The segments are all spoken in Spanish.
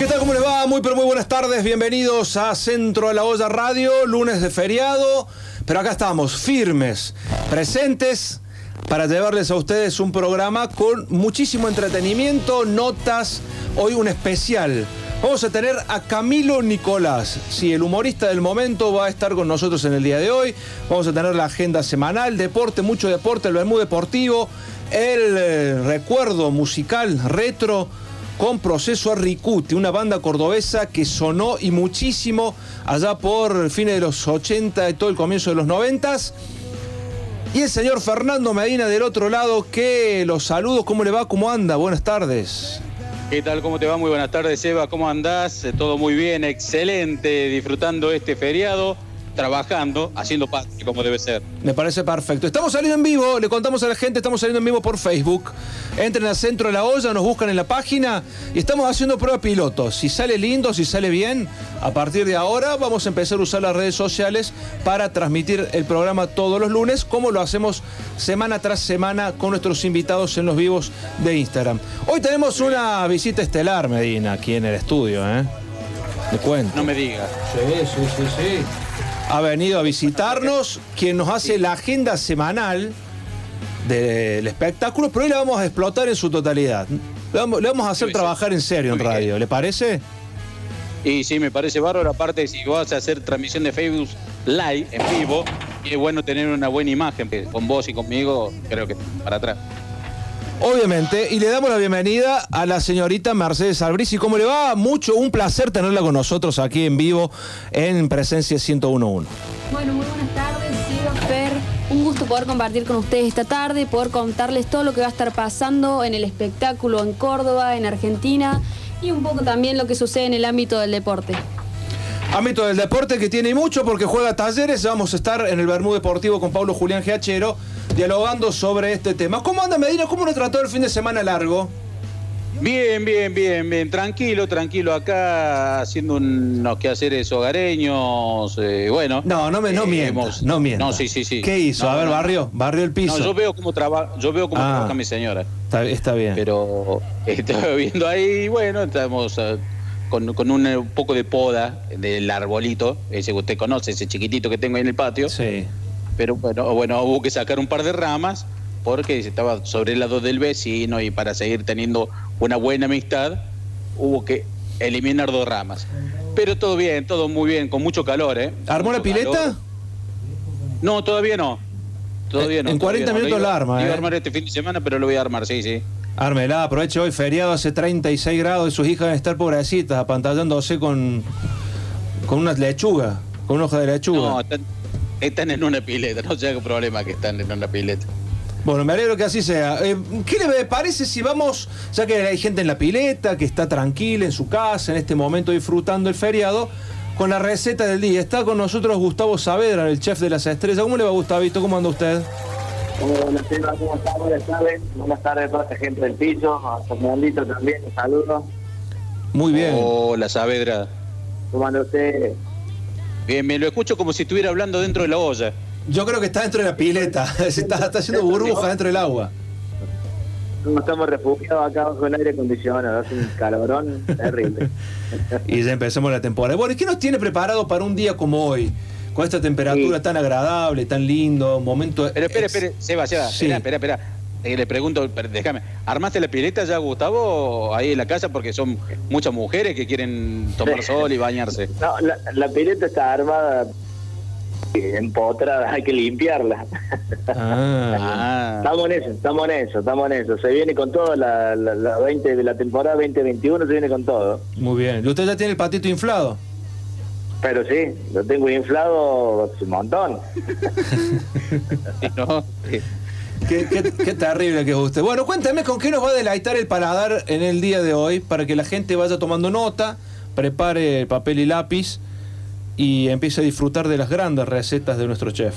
¿Qué tal? ¿Cómo les va? Muy pero muy buenas tardes. Bienvenidos a Centro de la Olla Radio, lunes de feriado. Pero acá estamos, firmes, presentes, para llevarles a ustedes un programa con muchísimo entretenimiento, notas, hoy un especial. Vamos a tener a Camilo Nicolás, sí, el humorista del momento va a estar con nosotros en el día de hoy. Vamos a tener la agenda semanal, deporte, mucho deporte, el Bermú Deportivo, el eh, recuerdo musical retro con Proceso a Ricuti, una banda cordobesa que sonó y muchísimo allá por fines de los 80 y todo el comienzo de los 90. Y el señor Fernando Medina del otro lado, que los saludo, ¿cómo le va? ¿Cómo anda? Buenas tardes. ¿Qué tal? ¿Cómo te va? Muy buenas tardes, Eva. ¿Cómo andás? Todo muy bien, excelente, disfrutando este feriado, trabajando, haciendo parte como debe ser. Me parece perfecto. Estamos saliendo en vivo, le contamos a la gente, estamos saliendo en vivo por Facebook. Entren al centro de la olla, nos buscan en la página y estamos haciendo prueba piloto. Si sale lindo, si sale bien, a partir de ahora vamos a empezar a usar las redes sociales para transmitir el programa todos los lunes, como lo hacemos semana tras semana con nuestros invitados en los vivos de Instagram. Hoy tenemos una visita estelar, Medina, aquí en el estudio, ¿eh? Cuento. No me digas. Sí, sí, sí, sí. Ha venido a visitarnos quien nos hace la agenda semanal del espectáculo, pero hoy la vamos a explotar en su totalidad. Le vamos, le vamos a hacer trabajar en serio en radio, ¿le parece? Y sí, me parece bárbaro. Aparte, si vas a hacer transmisión de Facebook Live, en vivo, y es bueno tener una buena imagen. que Con vos y conmigo, creo que para atrás. Obviamente, y le damos la bienvenida a la señorita Mercedes Albrici. ¿Cómo le va? Mucho, un placer tenerla con nosotros aquí en vivo en Presencia 1011. Bueno, muy buenas tardes, Fer. Un gusto poder compartir con ustedes esta tarde, poder contarles todo lo que va a estar pasando en el espectáculo en Córdoba, en Argentina y un poco también lo que sucede en el ámbito del deporte. Ámbito del deporte que tiene mucho porque juega talleres. Vamos a estar en el Bermú Deportivo con Pablo Julián Giachero dialogando sobre este tema. ¿Cómo anda Medina? ¿Cómo lo trató el fin de semana largo? Bien, bien, bien, bien. Tranquilo, tranquilo acá, haciendo unos quehaceres hogareños. eh, bueno. No, no me no Eh, hemos- no mienta. No, sí, sí, sí. ¿Qué hizo? No, a ver, no, barrio, barrio el piso. No, yo veo cómo, traba, yo veo cómo Ah. trabaja mi señora. Está, está bien. Pero estaba viendo ahí, bueno, estamos ah, con, con un, eh, un poco de poda del arbolito, ese que usted conoce, ese chiquitito que tengo ahí en el patio. Sí. Pero bueno, bueno, hubo que sacar un par de ramas porque estaba sobre el lado del vecino y para seguir teniendo una buena amistad hubo que eliminar dos ramas. Pero todo bien, todo muy bien, con mucho calor, ¿eh? ¿Armó la pileta? calor. No, todavía no. Todavía En- no. en todavía 40 no. Lo minutos la arma, Iba ¿eh? a armar este fin de semana, pero lo voy a armar, sí, sí. Ármela, aproveche hoy feriado, hace 36 grados y sus hijas deben estar pobrecitas, apantallándose con, con una lechuga, con una hoja de lechuga. No, están, están en una pileta, no sé qué problema que están en una pileta. Bueno, me alegro que así sea. Eh, ¿Qué le parece si vamos, ya que hay gente en la pileta, que está tranquila en su casa, en este momento disfrutando el feriado, con la receta del día? Está con nosotros Gustavo Saavedra, el chef de las estrellas. ¿Cómo le va, Gustavito? ¿Cómo anda usted? Hola, buenas tardes, ¿cómo están? Buenas tardes. Buenas tardes a toda esta gente del piso, a Fernandito también, un saludo. Muy bien. Hola, Saavedra. ¿Cómo anda usted? Bien, me lo escucho como si estuviera hablando dentro de la olla. Yo creo que está dentro de la pileta, Se está, está haciendo burbuja dentro del agua. ¿Cómo estamos refugiados acá bajo el aire acondicionado? Hace un calorón terrible. Y ya empezamos la temporada. Bueno, ¿y qué nos tiene preparado para un día como hoy? Con esta temperatura Sí. tan agradable, tan lindo, un momento... Pero espera, ex- espera, Seba, Seba, Sí. espera, espera, espera. Eh, le pregunto, déjame, ¿armaste la pileta ya, Gustavo, ahí en la casa? Porque son muchas mujeres que quieren tomar sol y bañarse. No, la, la pileta está armada, empotrada, hay que limpiarla. Ah, Estamos en eso, estamos en eso, estamos en eso. Se viene con todo, la, la, la 20 de la temporada 2021 se viene con todo. muy bien. ¿Y usted ya tiene el patito inflado? Pero sí, lo tengo inflado un montón. ¿no? Qué, qué- qué terrible que es usted. Bueno, cuéntame con qué nos va a deleitar el paladar en el día de hoy para que la gente vaya tomando nota, prepare papel y lápiz y empiece a disfrutar de las grandes recetas de nuestro chef.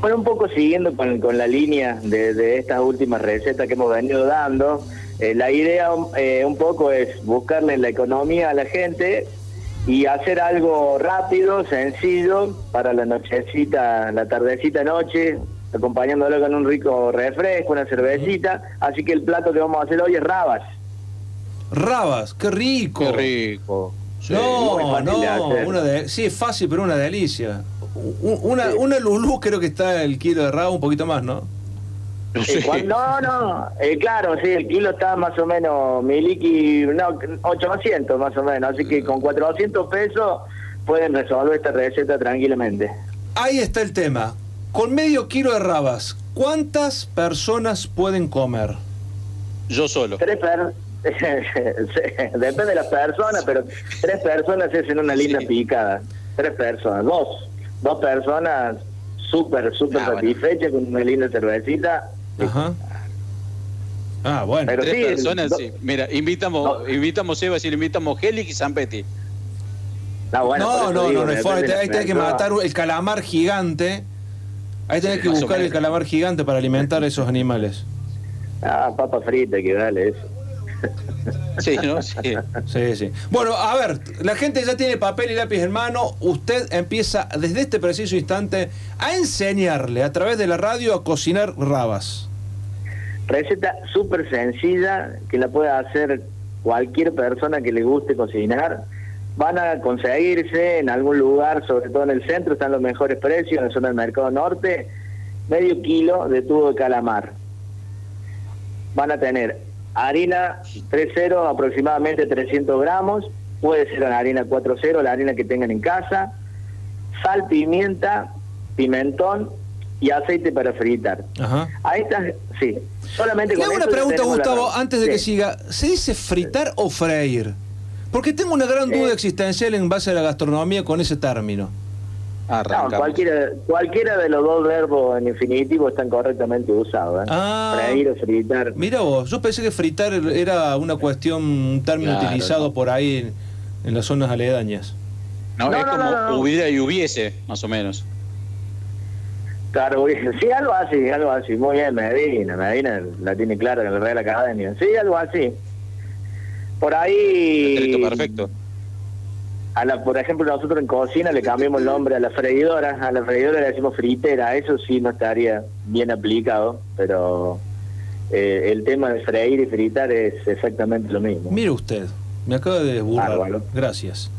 Bueno, un poco siguiendo con, con la línea de, de estas últimas recetas que hemos venido dando, eh, la idea eh, un poco es buscarle la economía a la gente y hacer algo rápido, sencillo, para la nochecita, la tardecita noche, acompañándolo con un rico refresco, una cervecita. Así que el plato que vamos a hacer hoy es rabas. Rabas, qué rico. Qué rico. Sí. No, de no, una de- sí, es fácil, pero una delicia. Una, una lulú creo que está el kilo de rabas un poquito más, ¿no? Sí. Eh, no, no, eh, claro, sí, el kilo está más o menos, miliki, no, 800 más o menos, así que con 400 pesos pueden resolver esta receta tranquilamente. Ahí está el tema. Con medio kilo de rabas, ¿cuántas personas pueden comer? Yo solo. Tres per- Depende de las personas, pero tres personas es en una linda Sí. picada. Tres personas, dos. Dos personas súper, súper Ah, bueno. satisfechas con una linda cervecita. Ajá. Ah, bueno. Pero Tres sí, personas, sí. Mira, invitamos, No. invitamos Eva, si le invitamos Helic y Zampetti. No, bueno, por no, eso no, digo, no, no Ahí tenés que matar el calamar gigante. Ahí tenés Sí, que buscar el calamar gigante para alimentar a esos animales. Ah, papa frita, que dale eso. Sí, ¿no? Sí. Sí, sí. Bueno, a ver, la gente ya tiene papel y lápiz en mano. Usted empieza desde este preciso instante a enseñarle a través de la radio a cocinar rabas. Receta súper sencilla que la puede hacer cualquier persona que le guste cocinar. Van a conseguirse en algún lugar, sobre todo en el centro, están los mejores precios, en la zona del Mercado Norte, medio kilo de tubo de calamar. Van a tener harina 3.0, aproximadamente 300 gramos, puede ser la harina 4.0, la harina que tengan en casa, sal, pimienta, pimentón y aceite para fritar. Ajá. Ahí está, sí. Solamente Le hago una pregunta, Gustavo, antes de Sí. que siga. ¿Se dice fritar o freír? Porque tengo una gran duda Eh. existencial en base a la gastronomía con ese término. No, cualquiera, cualquiera de los dos verbos en infinitivo están correctamente usados. ¿eh? Ah. Freír o fritar. Mira vos, yo pensé que fritar era una cuestión, un término Claro, utilizado no. por ahí en, en las zonas aledañas. No, No, es no, como no, no, no. hubiera y hubiese, más o menos. Claro, sí, algo así, algo así. Muy bien, Medina. Medina la tiene clara en la Real Academia. Sí, algo así. Por ahí... Perfecto, perfecto. A la, por ejemplo, nosotros en cocina le cambiamos el nombre a la freidora. A la freidora le decimos fritera. Eso sí no estaría bien aplicado, pero eh, el tema de freír y fritar es exactamente lo mismo. Mire usted, me acaba de burlar. Bárbaro. Gracias.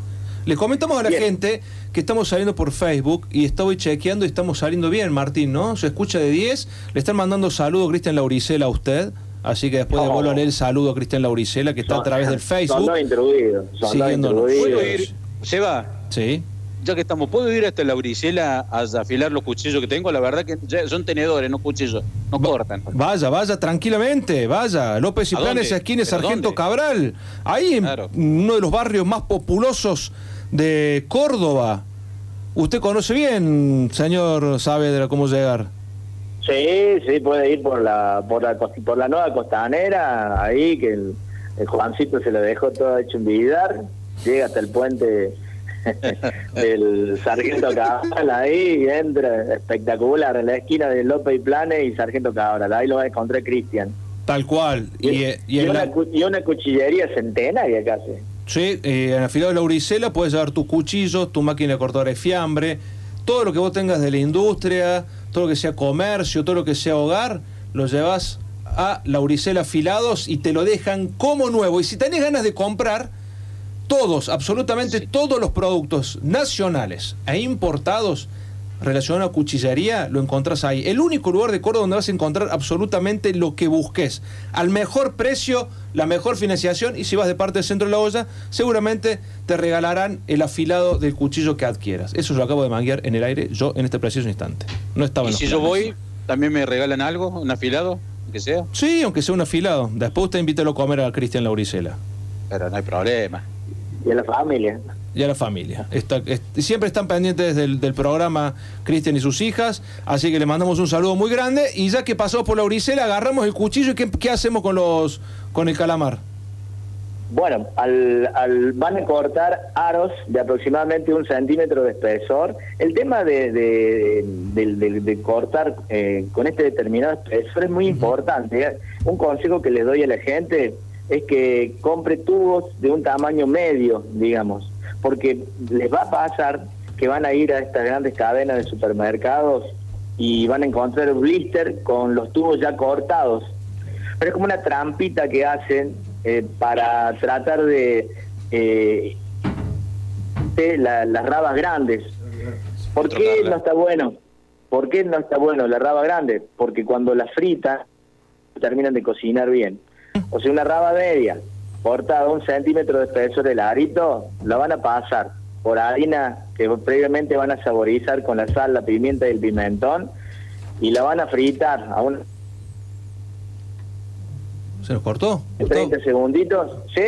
Le comentamos a la Bien. gente que estamos saliendo por Facebook y estoy chequeando y estamos saliendo bien, Martín, ¿no? Se escucha de 10. Le están mandando saludo Cristian Lauricela a usted. Así que después Oh. devuelvo a leer el saludo a Cristian Lauricela que está a través del Son Facebook. dos intruidos. Son dos. ¿Puedo intruidos. ir, Seba? Sí. Ya que estamos, ¿puedo ir hasta la Uricela a afilar los cuchillos que tengo? La verdad que ya son tenedores, no cuchillos, no cortan. Vaya, vaya, tranquilamente, vaya. López y ¿A Planes, esquina de ¿Pero Sargento dónde? Cabral. Ahí en uno de los barrios más populosos de Córdoba. Usted conoce bien, señor Saavedra, cómo llegar. Sí, sí, puede ir por la por la, por la nueva costanera, ahí que el, el Juancito se lo dejó todo hecho en Vidar, llega hasta el puente del Sargento Cabral ahí y entra espectacular en la esquina de López y Planes y Sargento Cabral, ahí lo va a encontrar Cristian. Tal cual. Y, eh, y y una, la- y una cuchillería centenaria casi. Sí, eh, en afilado de Lauricela puedes llevar tu cuchillo, tu máquina de cortar de fiambre, todo lo que vos tengas de la industria, todo lo que sea comercio, todo lo que sea hogar, lo llevas a Lauricela Afilados y te lo dejan como nuevo. Y si tenés ganas de comprar, todos, absolutamente Sí. todos los productos nacionales e importados relacionados a cuchillería, lo encontrás ahí. El único lugar de Córdoba donde vas a encontrar absolutamente lo que busques. Al mejor precio, la mejor financiación y si vas de parte del centro de la olla, seguramente te regalarán el afilado del cuchillo que adquieras. Eso lo acabo de manguear en el aire yo en este preciso instante. No estaba en Y los si yo voy, ¿también me regalan algo? ¿Un afilado? Aunque sea. Sí, aunque sea un afilado. Después usted invítelo a comer a Cristian Lauricela. Pero no hay problema. Y a la familia. y a la familia. Está- es- siempre están pendientes del, del programa Cristian y sus hijas, así que le mandamos un saludo muy grande y ya que pasó por la Uricela, agarramos el cuchillo y ¿qué, qué hacemos con los con el calamar? Bueno, al, al- van a cortar aros de aproximadamente un centímetro de espesor. El tema de, de, de- de- de cortar eh, con este determinado espesor es muy importante. Un consejo que les doy a la gente es que compre tubos de un tamaño medio, digamos, porque les va a pasar que van a ir a estas grandes cadenas de supermercados y van a encontrar blister con los tubos ya cortados pero es como una trampita que hacen eh, para tratar de, eh, de la- las rabas grandes. ¿Por qué no está bueno? ¿Por qué no está bueno la raba grande? Porque cuando la frita terminan de cocinar bien. O sea, una raba media, cortada un centímetro de espesor el arito, la van a pasar por harina que previamente van a saborizar con la sal, la pimienta y el pimentón y la van a fritar a un ¿Se nos cortó? Gustavo? 30 segunditos. ¿Sí?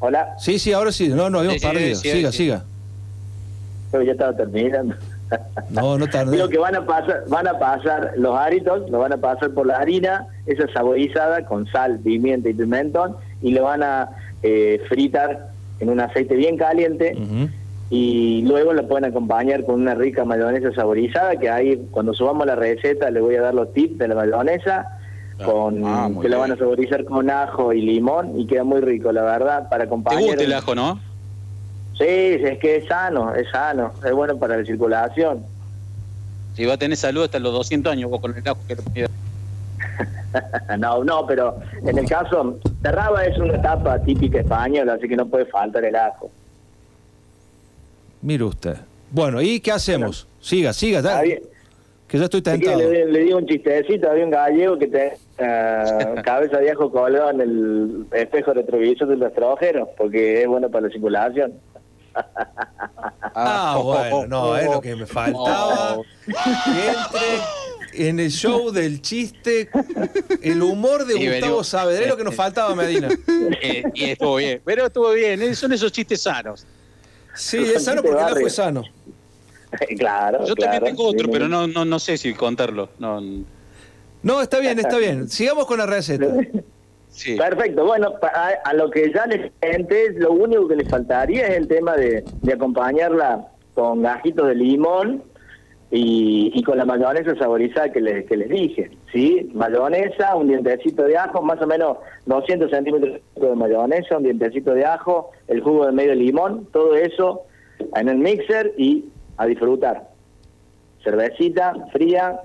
Hola, Sí, sí, ahora sí. No, no habíamos Sí, sí, perdido. sí, siga, sí. siga. pero ya estaba terminando. No, no tardé. Digo que van a pasar, van a pasar los aritos, lo van a pasar por la harina, esa saborizada con sal, pimienta y pimentón, y lo van a eh, fritar en un aceite bien caliente y luego lo pueden acompañar con una rica mayonesa saborizada, que ahí cuando subamos la receta les voy a dar los tips de la mayonesa, con ah, que la van a bien. saborizar con ajo y limón y queda muy rico, la verdad, para ¿Te acompañar. gusta el ajo, no? Sí, es que es sano, es sano, es bueno para la circulación. Si va a tener salud hasta los 200 años vos con el ajo que te no, no, pero en el caso, la raba es una etapa típica española, así que no puede faltar el ajo. Mire usted. Bueno, ¿y qué hacemos? Siga, siga, Está dale, bien. que ya estoy tentado. le, le digo un chistecito, había un gallego que te cabeza de ajo colgado en el espejo retrovisor del rastrojero, porque es bueno para la circulación. Ah, bueno, no, es lo que me faltaba. Que entre en el show del chiste, el humor de Gustavo venimos- Saavedra, es lo que nos faltaba, Medina. Eh, y estuvo bien, pero estuvo bien, eh, son esos chistes sanos. Sí, es sano porque el ajo es sano. claro. Yo claro, también tengo otro, sí, pero no, no, no sé si contarlo. No, No, está bien, está bien. Sigamos con la receta. sí. Perfecto, bueno, a, a lo que ya les comenté, lo único que les faltaría es el tema de, de acompañarla con gajitos de limón y, y con la mayonesa saborizada que les, que les dije, ¿sí? Mayonesa, un dientecito de ajo, más o menos 200 centímetros de mayonesa, un dientecito de ajo, el jugo de medio limón, todo eso en el mixer y a disfrutar. Cervecita fría,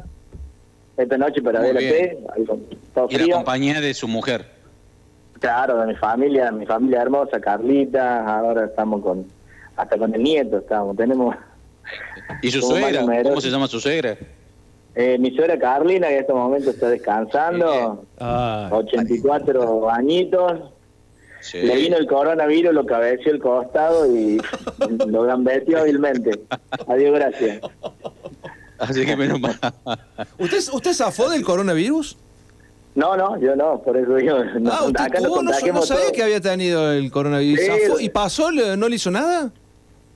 esta noche para ver bien. algo todo Y la compañía de su mujer. Claro, de mi familia, mi familia hermosa, Carlita, ahora estamos con, hasta con el nieto estamos, tenemos ¿Y su suegra? ¿Cómo se llama su suegra? eh, mi suegra Carlina, que en este momento está descansando, Ah, 84 añitos, Sí. le vino el coronavirus, lo cabeció el costado y lo gambeteó hábilmente. Adiós, gracias. Así que menos mal. ¿Usted, ¿Usted zafó del coronavirus? No, no, yo no, por eso yo, no, ah, usted acá no, no sabía que había tenido el coronavirus. ¿Y pasó? ¿Le- ¿No le hizo nada?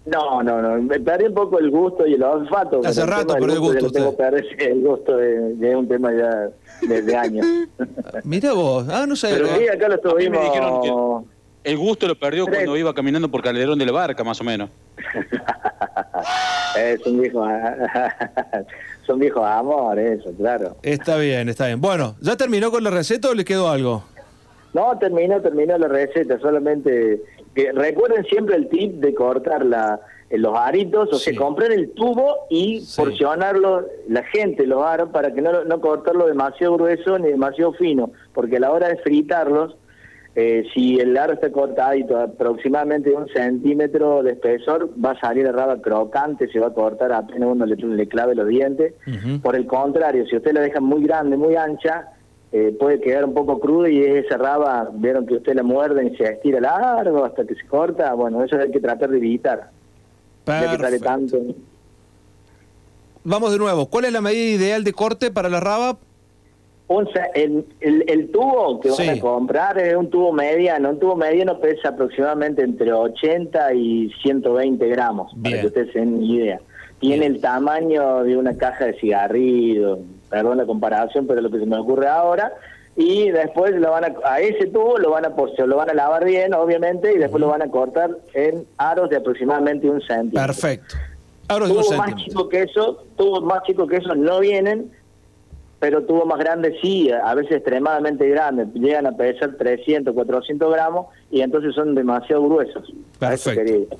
No, no, no, me perdí un poco el gusto y el olfato. Hace rato perdió el gusto lo tengo que el gusto de, de un tema ya desde años. Mira vos. Ah, no sabía. Pero sí, acá lo A mí me dijeron estuvimos... El gusto lo perdió Tres. cuando iba caminando por Calderón de la Barca, más o menos. es un viejo, son viejos amores, eso, claro. Está bien, está bien. Bueno, ¿ya terminó con la receta o le quedó algo? No, terminó, terminó la receta, solamente que recuerden siempre el tip de cortar la, eh, los aritos, o Sí. sea, comprar el tubo y Sí. porcionarlo, la gente los aros, para que no, no cortarlo demasiado grueso ni demasiado fino, porque a la hora de fritarlos, eh, si el aro está cortadito aproximadamente de un centímetro de espesor, va a salir la raba crocante, se va a cortar apenas uno le, le clave los dientes. Por el contrario, si usted la deja muy grande, muy ancha, eh, puede quedar un poco cruda y esa raba, vieron que usted la muerde y se estira largo hasta que se corta, bueno, eso hay que tratar de evitar. Ya que tanto. Vamos de nuevo. ¿Cuál es la medida ideal de corte para la raba? Un el, el, el tubo que Sí. van a comprar es un tubo mediano. Un tubo mediano pesa aproximadamente entre 80 y 120 gramos, Bien. para que ustedes se den idea. Tiene Bien. el tamaño de una caja de cigarrillos, perdón la comparación, pero lo que se me ocurre ahora. Y después lo van a, a ese tubo lo van a por- lo van a lavar bien, obviamente, y después lo van a cortar en aros de aproximadamente un centímetro. Perfecto. Aros de un Tubos más chicos que eso, tubos más chicos que eso no vienen, pero tubos más grandes sí, a veces extremadamente grandes, llegan a pesar 300, 400 gramos y entonces son demasiado gruesos. A eso Perfecto.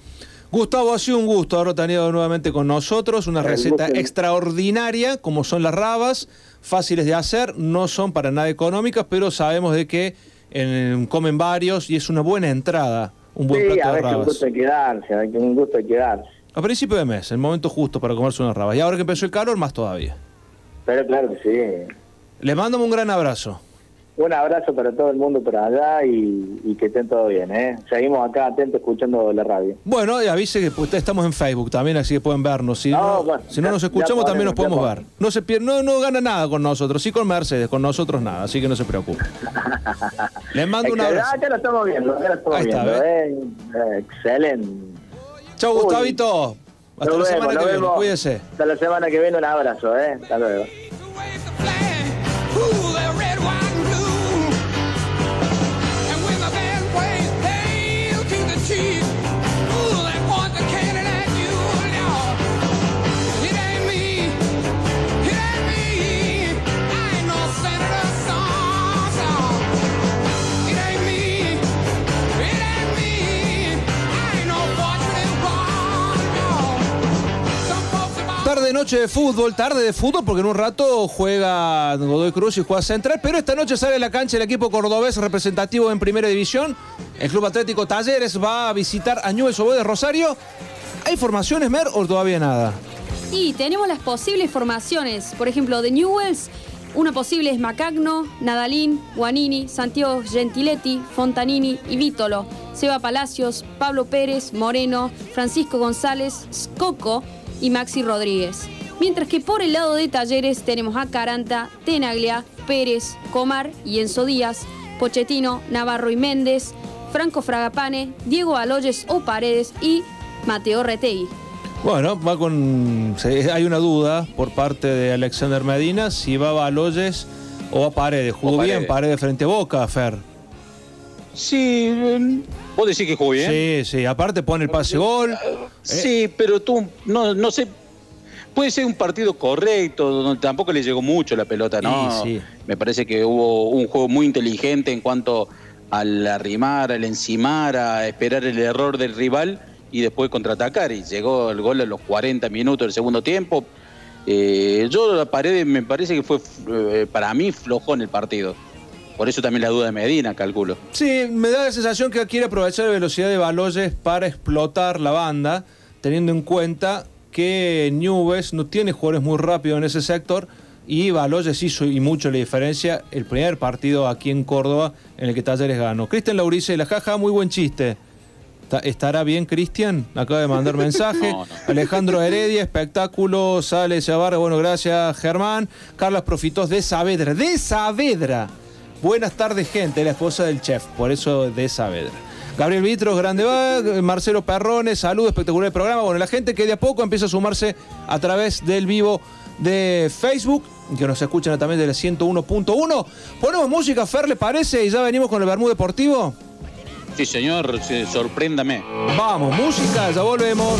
Gustavo, ha sido un gusto haberlo tenido nuevamente con nosotros. Una receta extraordinaria, como son las rabas, fáciles de hacer, no son para nada económicas, pero sabemos de que en- comen varios y es una buena entrada, un buen Sí, a de veces un rabas. gusto de quedarse, que- un gusto de quedarse. A principio de mes, el momento justo para comerse unas rabas. Y ahora que empezó el calor, más todavía. Pero claro que sí. Les mando un gran abrazo. Un abrazo para todo el mundo por allá y, y que estén todo bien, ¿eh? Seguimos acá atentos escuchando la radio. Bueno, y avise que estamos en Facebook también, así que pueden vernos. Si No, no, bueno, si no ya- nos escuchamos, también nos podemos, ver. No se pierde, no, no gana nada con nosotros, sí con Mercedes, con nosotros nada, así que no se preocupe. Les mando un abrazo. Ah, ya lo estamos viendo, ya lo estamos Ahí está, viendo, ¿eh? Eh, Excelente. Chau, Uy. Gustavito. Hasta Nos la vemos, semana nos que viene, vemos. cuídese. Hasta la semana que viene, un abrazo, ¿eh? Hasta luego. Tarde noche de fútbol, tarde de fútbol porque en un rato juega Godoy Cruz y juega Central, pero esta noche sale a la cancha el equipo cordobés representativo en Primera División. El Club Atlético Talleres va a visitar a Oboe de Rosario. ¿Hay formaciones, Mer, o todavía nada? Y tenemos las posibles formaciones. Por ejemplo, de Newells, una posible es Macagno, Nadalín, Guanini, Santiago Gentiletti, Fontanini y Vítolo. Seba Palacios, Pablo Pérez, Moreno, Francisco González, Scocco y Maxi Rodríguez. Mientras que por el lado de Talleres tenemos a Caranta, Tenaglia, Pérez, Comar y Enzo Díaz, Pochettino, Navarro y Méndez, Franco Fragapane, Diego Aloyes o Paredes y Mateo Retegui. Bueno, va con. Hay una duda por parte de Alexander Medina si va a Baloyes o a Paredes. Jugó bien Paredes. Frente a Boca, Fer. Sí, vos decís que jugó bien. Sí, sí. Aparte pone el pase gol. Sí, pero tú, no, no sé. Puede ser un partido correcto, donde tampoco le llegó mucho la pelota, ¿no? Sí, sí. Me parece que hubo un juego muy inteligente en cuanto al arrimar, al encimar, a esperar el error del rival y después contraatacar. Y llegó el gol a los 40 minutos del segundo tiempo. Eh, yo la pared me parece que fue eh, para mí flojo en el partido. Por eso también la duda de Medina, calculo. Sí, me da la sensación que quiere aprovechar la velocidad de Baloyes para explotar la banda, teniendo en cuenta que Nubes no tiene jugadores muy rápidos en ese sector y Baloyes hizo y mucho la diferencia el primer partido aquí en Córdoba en el que Talleres ganó. Cristian Laurice, la jaja, muy buen chiste. Ta- ¿Estará bien, Cristian? Acaba de mandar mensaje. No, no. Alejandro Heredia, espectáculo, sale Chavarra, bueno, gracias, Germán. Carlos Profitos de Saavedra, de Saavedra. Buenas tardes, gente, la esposa del chef, por eso de Saavedra. Gabriel Vitros, grande va, Marcelo Perrones, saludos, espectacular el programa. Bueno, la gente que de a poco empieza a sumarse a través del vivo de Facebook, que nos escuchan también de la 101.1. Ponemos música, Fer, ¿le parece? Y ya venimos con el Bermú Deportivo. Sí, señor, sorpréndame. Vamos, música, ya volvemos.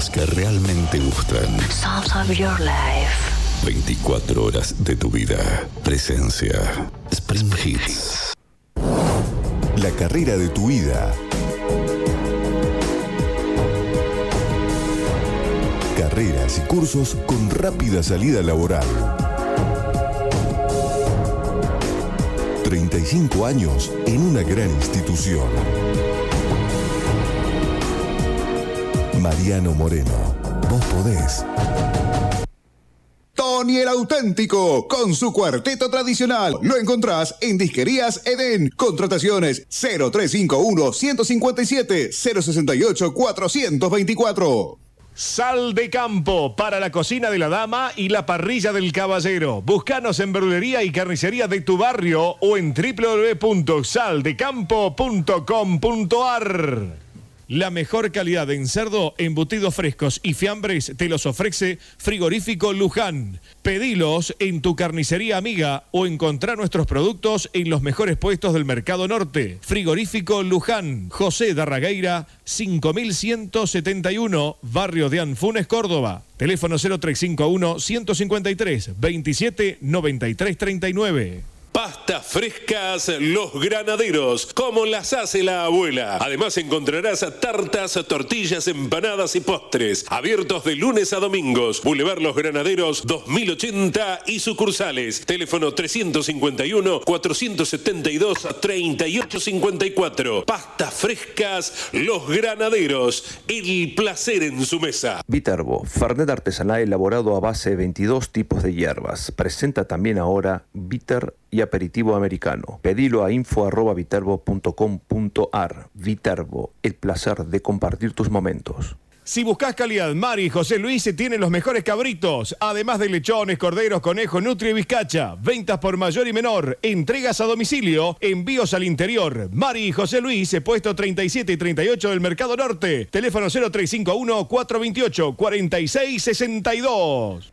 Sonidos que realmente gustan. Sounds of your life. 24 horas de tu vida. Presencia. Spring Hits. La carrera de tu vida. Carreras y cursos con rápida salida laboral. 35 años en una gran institución. Mariano Moreno, vos podés. Tony el auténtico, con su cuarteto tradicional. Lo encontrás en Disquerías Edén. Contrataciones 0351 157 068 424. Sal de campo para la cocina de la dama y la parrilla del caballero. Búscanos en verdulería y carnicería de tu barrio o en www.saldecampo.com.ar. La mejor calidad en cerdo, embutidos frescos y fiambres te los ofrece Frigorífico Luján. Pedilos en tu carnicería amiga o encontrar nuestros productos en los mejores puestos del Mercado Norte. Frigorífico Luján, José Darragueira, 5171, Barrio de Anfunes, Córdoba. Teléfono 0351 153 27 93 39. Pastas frescas Los Granaderos, como las hace la abuela. Además encontrarás tartas, tortillas, empanadas y postres. Abiertos de lunes a domingos. Boulevard Los Granaderos 2080 y sucursales. Teléfono 351-472-3854. Pastas frescas Los Granaderos. El placer en su mesa. Viterbo, Fernet artesanal elaborado a base de 22 tipos de hierbas. Presenta también ahora Bitter y aperitivo americano. Pedilo a info.viterbo.com.ar. Viterbo, el placer de compartir tus momentos. Si buscas calidad, Mari y José Luis se tienen los mejores cabritos, además de lechones, corderos, conejos, nutria y bizcacha. Ventas por mayor y menor, entregas a domicilio, envíos al interior. Mari y José Luis, puesto 37 y 38 del Mercado Norte. Teléfono 0351 428 4662.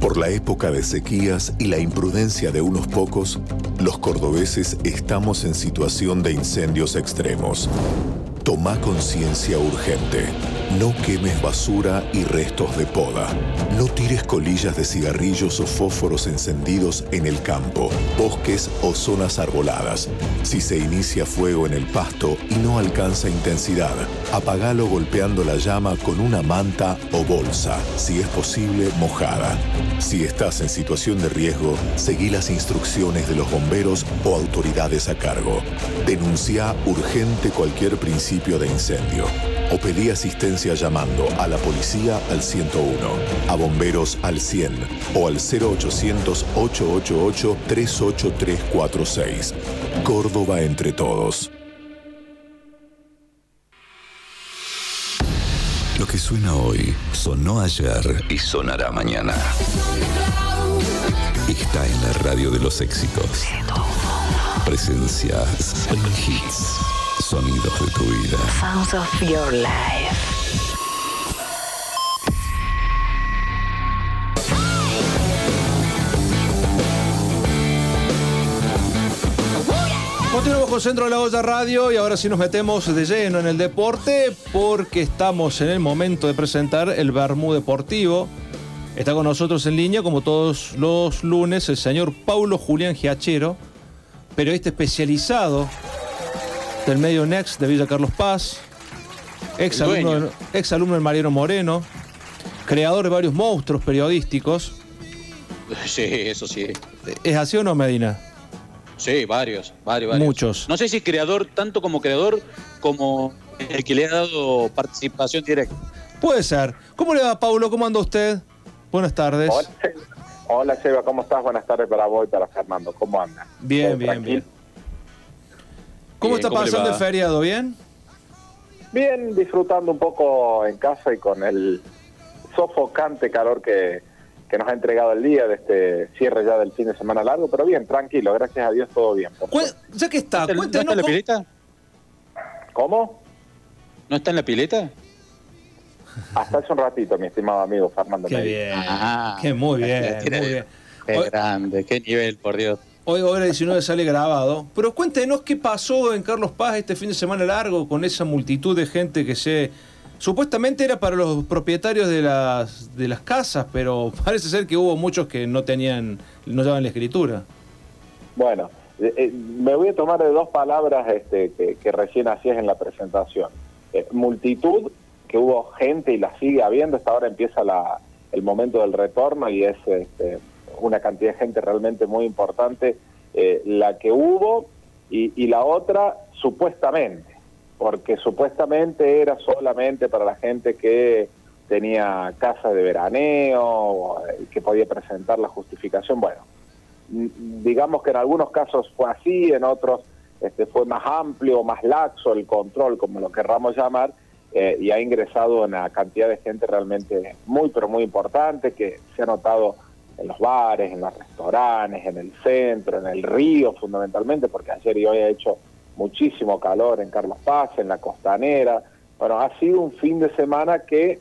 Por la época de sequías y la imprudencia de unos pocos, los cordobeses estamos en situación de incendios extremos. Toma conciencia urgente. No quemes basura y restos de poda. No tires colillas de cigarrillos o fósforos encendidos en el campo, bosques o zonas arboladas. Si se inicia fuego en el pasto y no alcanza intensidad, apagalo golpeando la llama con una manta o bolsa, si es posible mojada. Si estás en situación de riesgo, seguí las instrucciones de los bomberos o autoridades a cargo. Denuncia urgente cualquier principio de incendio o pedí asistencia llamando a la policía al 101, a bomberos al 100 o al 0800 888 38346. Córdoba entre todos. Lo que suena hoy sonó ayer y sonará mañana. Está en la radio de los éxitos. Presencia Spring Hits. Sonidos de tu vida. Sounds of your life. Continuamos con Centro de la Olla Radio y ahora sí nos metemos de lleno en el deporte porque estamos en el momento de presentar el Bermú Deportivo. Está con nosotros en línea, como todos los lunes, el señor Paulo Julián Giachero, periodista especializado del medio Next de Villa Carlos Paz, ex alumno, ex alumno del Mariano Moreno, creador de varios monstruos periodísticos. Sí, eso sí. ¿Es así o no, Medina? Sí, varios, varios, varios. Muchos. No sé si creador, tanto como creador, como el que le ha dado participación directa. Puede ser. ¿Cómo le va, Paulo? ¿Cómo anda usted? Buenas tardes. Hola, Se- Hola, Seba, ¿cómo estás? Buenas tardes para vos y para Fernando. ¿Cómo andan? Bien, ¿Todo bien, tranquilo? bien. ¿Cómo Bien, está ¿cómo le pasando el feriado? ¿Bien? Bien, disfrutando un poco en casa y con el sofocante calor que, que nos ha entregado el día de este cierre ya del fin de semana largo, pero bien, tranquilo, gracias a Dios todo bien. Ya que está, ¿No está en la pileta? ¿Cómo? ¿No está en la pileta? Hasta hace un ratito, mi estimado amigo Fernando. Qué bien. Ah, Qué muy bien, muy. Qué grande, qué nivel, por Dios. Hoy hora 19 sale grabado. Pero cuéntenos qué pasó en Carlos Paz este fin de semana largo con esa multitud de gente que se... Supuestamente era para los propietarios de las, de las casas, pero parece ser que hubo muchos que no tenían, no llevaban la escritura. Bueno, eh, eh, me voy a tomar de dos palabras este, que, que recién hacías en la presentación. Eh, multitud, que hubo gente y la sigue habiendo, hasta ahora empieza la, el momento del retorno y es este, una cantidad de gente realmente muy importante eh, la que hubo y, la otra supuestamente, porque supuestamente era solamente para la gente que tenía casa de veraneo, que podía presentar la justificación. Bueno, digamos que en algunos casos fue así, en otros este, fue más amplio, más laxo el control, como lo querramos llamar, eh, y ha ingresado una cantidad de gente realmente muy, pero muy importante, que se ha notado en los bares, en los restaurantes, en el centro, en el río fundamentalmente, porque ayer y hoy ha hecho muchísimo calor en Carlos Paz, en la costanera. Bueno, ha sido un fin de semana que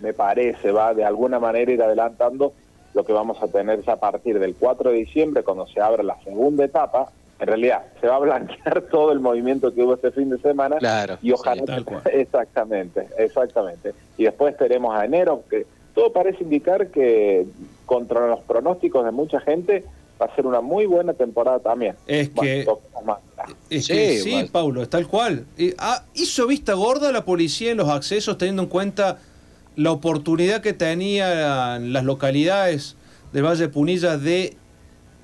me parece va de alguna manera ir adelantando lo que vamos a tener ya a partir del 4 de diciembre, cuando se abra la segunda etapa. En realidad, se va a blanquear todo el movimiento que hubo este fin de semana. Claro, y ojalá. sí. Exactamente, exactamente. Y después tenemos a enero, que todo parece indicar que, contra los pronósticos de mucha gente, va a ser una muy buena temporada también. Es Bueno, que- más. Es Sí, que sí, bueno. Paulo, es tal cual. Ah, ¿Hizo vista gorda la policía en los accesos teniendo en cuenta la oportunidad que tenían las localidades del Valle de Punilla de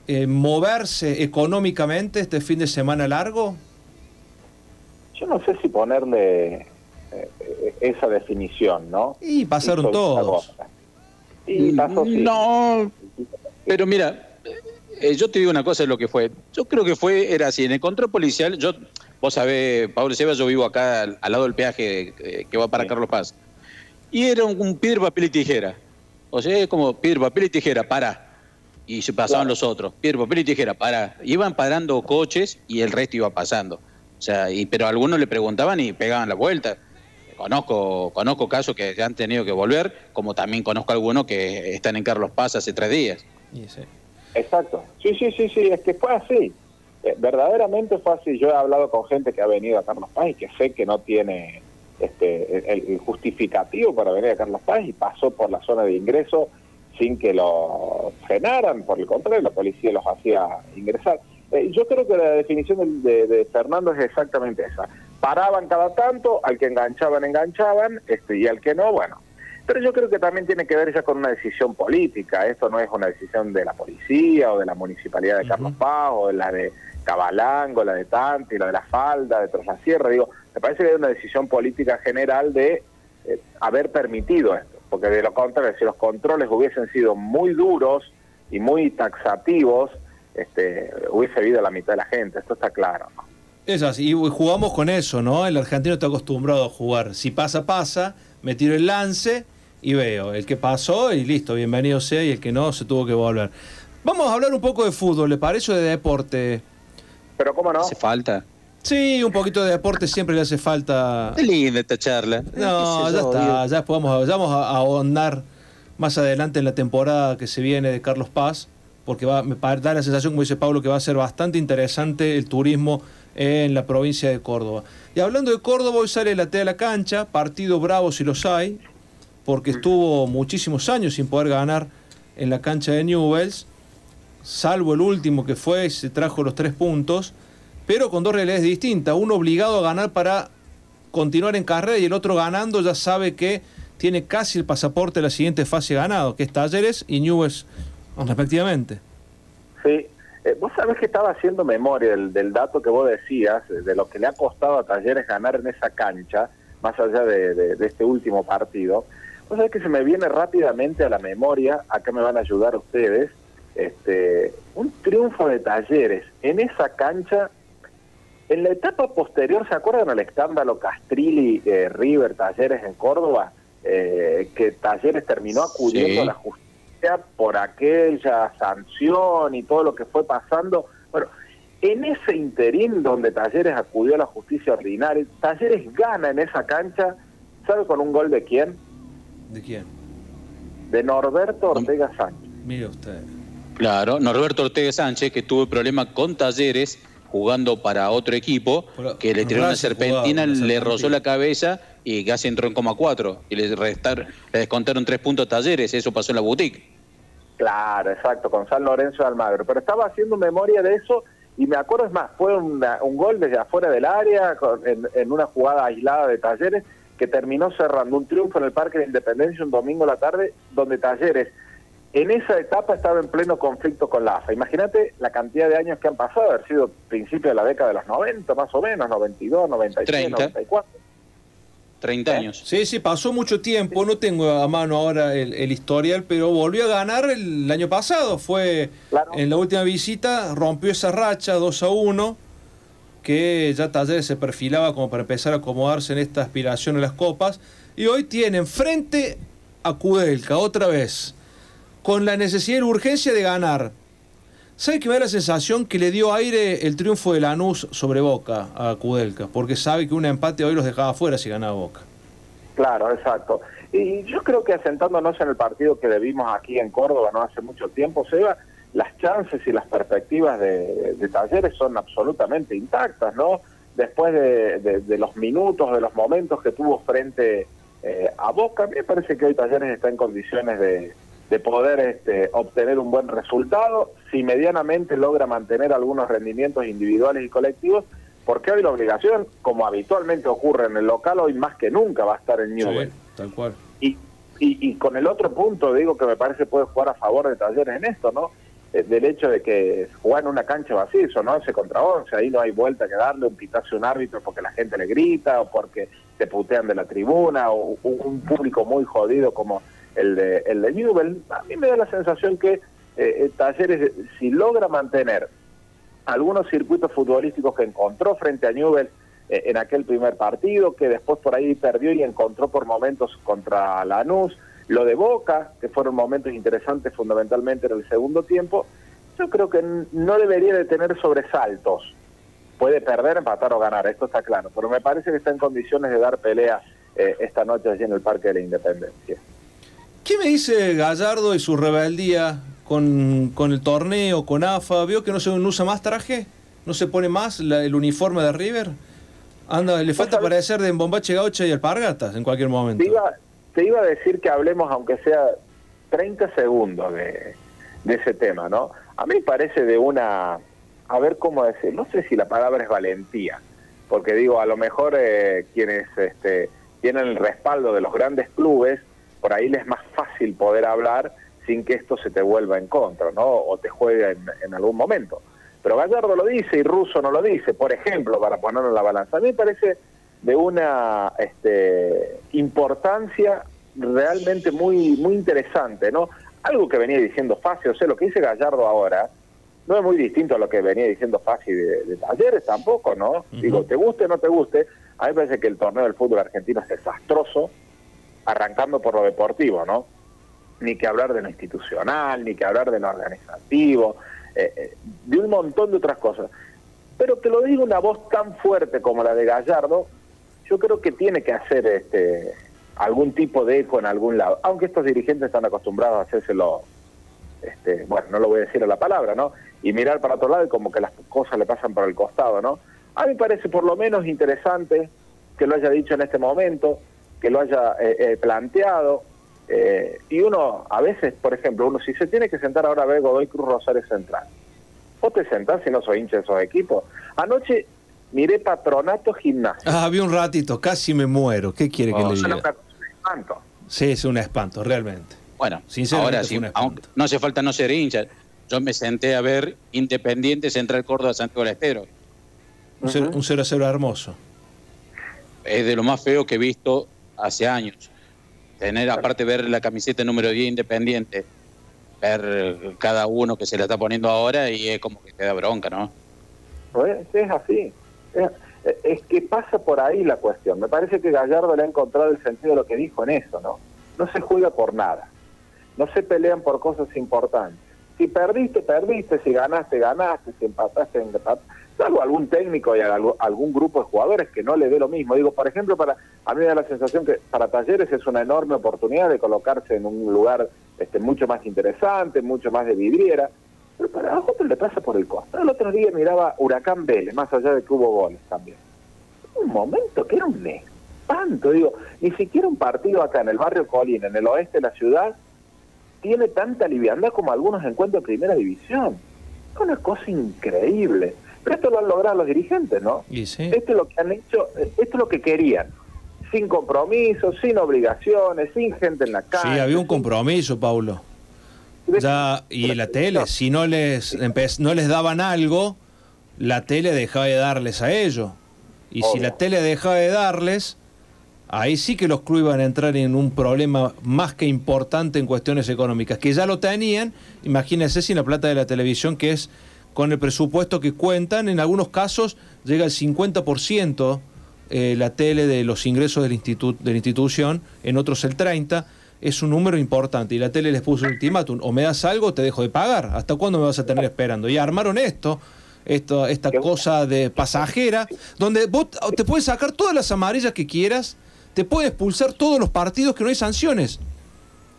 eh, moverse económicamente este fin de semana largo? Yo no sé si ponerle esa definición, ¿no? Y pasaron todos. Y pasó, sí. No, pero mira, eh, yo te digo una cosa de lo que fue. Yo creo que fue, era así, en el control policial, yo, vos sabés, Pablo Seba, yo vivo acá al, al lado del peaje eh, que va para Carlos Paz. Y era un, un piedra, papel y tijera. O sea, es como piedra, papel y tijera, para. Y se pasaban los otros. Piedra, papel y tijera, para. Iban parando coches y el resto iba pasando. O sea, y, pero algunos le preguntaban y pegaban la vuelta. Conozco, conozco casos que han tenido que volver, como también conozco algunos que están en Carlos Paz hace tres días. Exacto. Sí, sí, sí, sí, es que fue así. Eh, verdaderamente fue así. Yo he hablado con gente que ha venido a Carlos Paz y que sé que no tiene este, el, el justificativo para venir a Carlos Paz y pasó por la zona de ingreso sin que lo frenaran, por el contrario, la policía los hacía ingresar. Eh, yo creo que la definición de, de- de Fernando es exactamente esa. Paraban cada tanto, al que enganchaban, enganchaban, este, y al que no, bueno. Pero yo creo que también tiene que ver ya con una decisión política. Esto no es una decisión de la policía o de la municipalidad de Carlos Paz o de la de Cabalango, la de Tanti, la de La Falda, de Tras la Sierra. Digo, me parece que hay una decisión política general de eh, haber permitido esto. Porque de lo contrario, si los controles hubiesen sido muy duros y muy taxativos, este, hubiese habido la mitad de la gente. Esto está claro. ¿no? Es así, y jugamos con eso, ¿no? El argentino está acostumbrado a jugar. Si pasa, pasa, me tiro el lance y veo. El que pasó y listo, bienvenido sea, y el que no, se tuvo que volver. Vamos a hablar un poco de fútbol, ¿le parece? o de deporte. Pero ¿cómo no? Hace falta. Sí, un poquito de deporte siempre le hace falta. Es linda esta charla. No, ¿Qué sé ya yo, está, ya después vamos a, ya vamos a a ahondar más adelante en la temporada que se viene de Carlos Paz, porque va, me da la sensación, como dice Pablo, que va a ser bastante interesante el turismo en la provincia de Córdoba. Y hablando de Córdoba, hoy sale la T a la cancha, partido bravo si los hay, porque estuvo muchísimos años sin poder ganar en la cancha de Newells, salvo el último que fue, se trajo los tres puntos, pero con dos realidades distintas, uno obligado a ganar para continuar en carrera y el otro ganando ya sabe que tiene casi el pasaporte de la siguiente fase ganado, que es Talleres y Newells respectivamente. Sí, Eh, vos sabés que estaba haciendo memoria del, del dato que vos decías, de lo que le ha costado a Talleres ganar en esa cancha, más allá de, de- de este último partido. O sea que se me viene rápidamente a la memoria, acá me van a ayudar ustedes, este, un triunfo de talleres en esa cancha. En la etapa posterior, ¿se acuerdan el escándalo Castrilli, eh, River, Talleres en Córdoba? Eh, que Talleres terminó acudiendo Sí. a la justicia por aquella sanción y todo lo que fue pasando. Bueno, en ese interín donde Talleres acudió a la justicia ordinaria, Talleres gana en esa cancha, ¿sabe con un gol de quién? ¿De quién? De Norberto Ortega Sánchez. Mire usted. Claro, Norberto Ortega Sánchez, que tuvo problema con Talleres jugando para otro equipo, que le tiró una serpentina, le rozó la cabeza y casi entró en coma 4 y le, restar, le descontaron tres puntos a Talleres, eso pasó en la boutique. Claro, exacto, con San Lorenzo de Almagro. Pero estaba haciendo memoria de eso y me acuerdo, es más, fue una- un gol desde afuera del área, con- en, en una jugada aislada de Talleres, que terminó cerrando un triunfo en el Parque de Independencia un domingo a la tarde, donde Talleres en esa etapa estaba en pleno conflicto con la AFA. Imagínate la cantidad de años que han pasado, haber sido principio de la década de los 90, más o menos, 92, 93, 30. 94. 30 años. Sí, sí, pasó mucho tiempo. No tengo a mano ahora el, el historial, pero volvió a ganar el año pasado. Fue en la última visita, rompió esa racha 2 a 1, que ya Talleres se perfilaba como para empezar a acomodarse en esta aspiración a las copas. Y hoy tienen frente a Kudelka otra vez, con la necesidad y la urgencia de ganar. ¿Sabe que me da la sensación que le dio aire el triunfo de Lanús sobre Boca a Kudelka? Porque sabe que un empate hoy los dejaba fuera si ganaba Boca. Claro, exacto. Y yo creo que asentándonos en el partido que debimos aquí en Córdoba no hace mucho tiempo, Seba, las chances y las perspectivas de, de Talleres son absolutamente intactas, ¿no? Después de, de- de los minutos, de los momentos que tuvo frente eh, a Boca, me parece que hoy Talleres está en condiciones de, de poder este, obtener un buen resultado, si medianamente logra mantener algunos rendimientos individuales y colectivos, porque hoy la obligación, como habitualmente ocurre en el local, hoy más que nunca va a estar en Newell. Sí, tal cual. Y, y, y con el otro punto, digo, que me parece puede jugar a favor de Talleres en esto, ¿no? Eh, Del hecho de que juega en una cancha vacía, son 11 contra 11, ahí no hay vuelta que darle, un pitazo a un árbitro porque la gente le grita o porque te putean de la tribuna o un público muy jodido como el de, el de Newell. A mí me da la sensación que eh, eh, Talleres, eh, si logra mantener algunos circuitos futbolísticos que encontró frente a Newell en aquel primer partido, que después por ahí perdió y encontró por momentos contra Lanús, lo de Boca, que fueron momentos interesantes fundamentalmente en el segundo tiempo, yo creo que no debería de tener sobresaltos. Puede perder, empatar o ganar, esto está claro, pero me parece que está en condiciones de dar pelea esta noche allí en el Parque de la Independencia. ¿Qué me dice Gallardo y su rebeldía con, con el torneo, con AFA? ¿Vio que no se no usa más traje? ¿No se pone más la- el uniforme de River? Anda, le falta parecer de Bombache Gaucha y Alpargatas en cualquier momento. Te iba, te iba a decir que hablemos, aunque sea 30 segundos de, de ese tema, ¿no? A mí parece de una, a ver cómo decir, no sé si la palabra es valentía, porque digo, a lo mejor eh, quienes este, tienen el respaldo de los grandes clubes, por ahí les es más fácil poder hablar sin que esto se te vuelva en contra, ¿no? O te juegue en, en algún momento. Pero Gallardo lo dice y Russo no lo dice, por ejemplo, para ponerlo en la balanza. A mí me parece de una este, importancia realmente muy muy interesante, ¿no? Algo que venía diciendo Fácil, o sea, lo que dice Gallardo ahora no es muy distinto a lo que venía diciendo Fácil de, de Talleres tampoco, ¿no? Digo, te guste o no te guste, a mí me parece que el torneo del fútbol argentino es desastroso, arrancando por lo deportivo, ¿no? Ni que hablar de lo institucional, ni que hablar de lo organizativo, eh, eh, de un montón de otras cosas. Pero que lo diga una voz tan fuerte como la de Gallardo, yo creo que tiene que hacer este algún tipo de eco en algún lado, aunque estos dirigentes están acostumbrados a hacérselo, este, bueno, no lo voy a decir a la palabra, ¿no? Y mirar para otro lado y como que las cosas le pasan por el costado, ¿no? A mí parece por lo menos interesante que lo haya dicho en este momento, que lo haya eh, eh, planteado, eh, y uno, a veces, por ejemplo, uno si se tiene que sentar ahora a ver Godoy Cruz Rosario Central, vos te sentás si no soy hincha de esos equipos. Anoche miré Patronato Gimnasio. Ah, vi un ratito, casi me muero. ¿Qué quiere que Oh, le diga? espanto. Sí, es un espanto, realmente. Bueno, Sinceramente ahora es sí, un espanto. aunque no hace falta no ser hincha. Yo me senté a ver Independiente Central Córdoba Santiago del Estero. Un 0 a 0 hermoso. es de lo más feo que he visto hace años. Tener, aparte, ver la camiseta número 10 independiente, ver cada uno que se la está poniendo ahora y es como que te da bronca, ¿no? Es así. Es, es que pasa por ahí la cuestión. Me parece que Gallardo le ha encontrado el sentido de lo que dijo en eso, ¿no? No se juega por nada. No se pelean por cosas importantes. Si perdiste, perdiste. Si ganaste, ganaste. Si empataste, empataste. Salvo algún técnico y algún grupo de jugadores que no le dé lo mismo. Digo, por ejemplo, para a mí me da la sensación que para Talleres es una enorme oportunidad de colocarse en un lugar este, mucho más interesante, mucho más de vidriera. Pero para otro le pasa por el costado. El otro día miraba Huracán Vélez, más allá de que hubo goles también. Un momento que era un espanto. Digo, ni siquiera un partido acá en el barrio Colina, en el oeste de la ciudad, tiene tanta liviandad como algunos encuentros de primera división. Una cosa increíble. Pero esto lo han logrado los dirigentes, ¿no? Y sí. Esto es lo que han hecho, esto es lo que querían. Sin compromisos, sin obligaciones, sin gente en la Sí, calle. había un compromiso, Paulo. Ya, y la tele, si no les, no les daban algo, la tele dejaba de darles a ellos. Y si la tele dejaba de darles, ahí sí que los clubes iban a entrar en un problema más que importante en cuestiones económicas, que ya lo tenían, imagínense sin la plata de la televisión, que es con el presupuesto que cuentan, en algunos casos llega al 50% eh, la tele de los ingresos del de la institución, en otros el 30%, es un número importante. Y la tele les puso un ultimátum, o me das algo te dejo de pagar. ¿Hasta cuándo me vas a tener esperando? Y armaron esto, esto esta cosa de pasajera, donde vos te puedes sacar todas las amarillas que quieras, te puedes expulsar todos los partidos que no hay sanciones.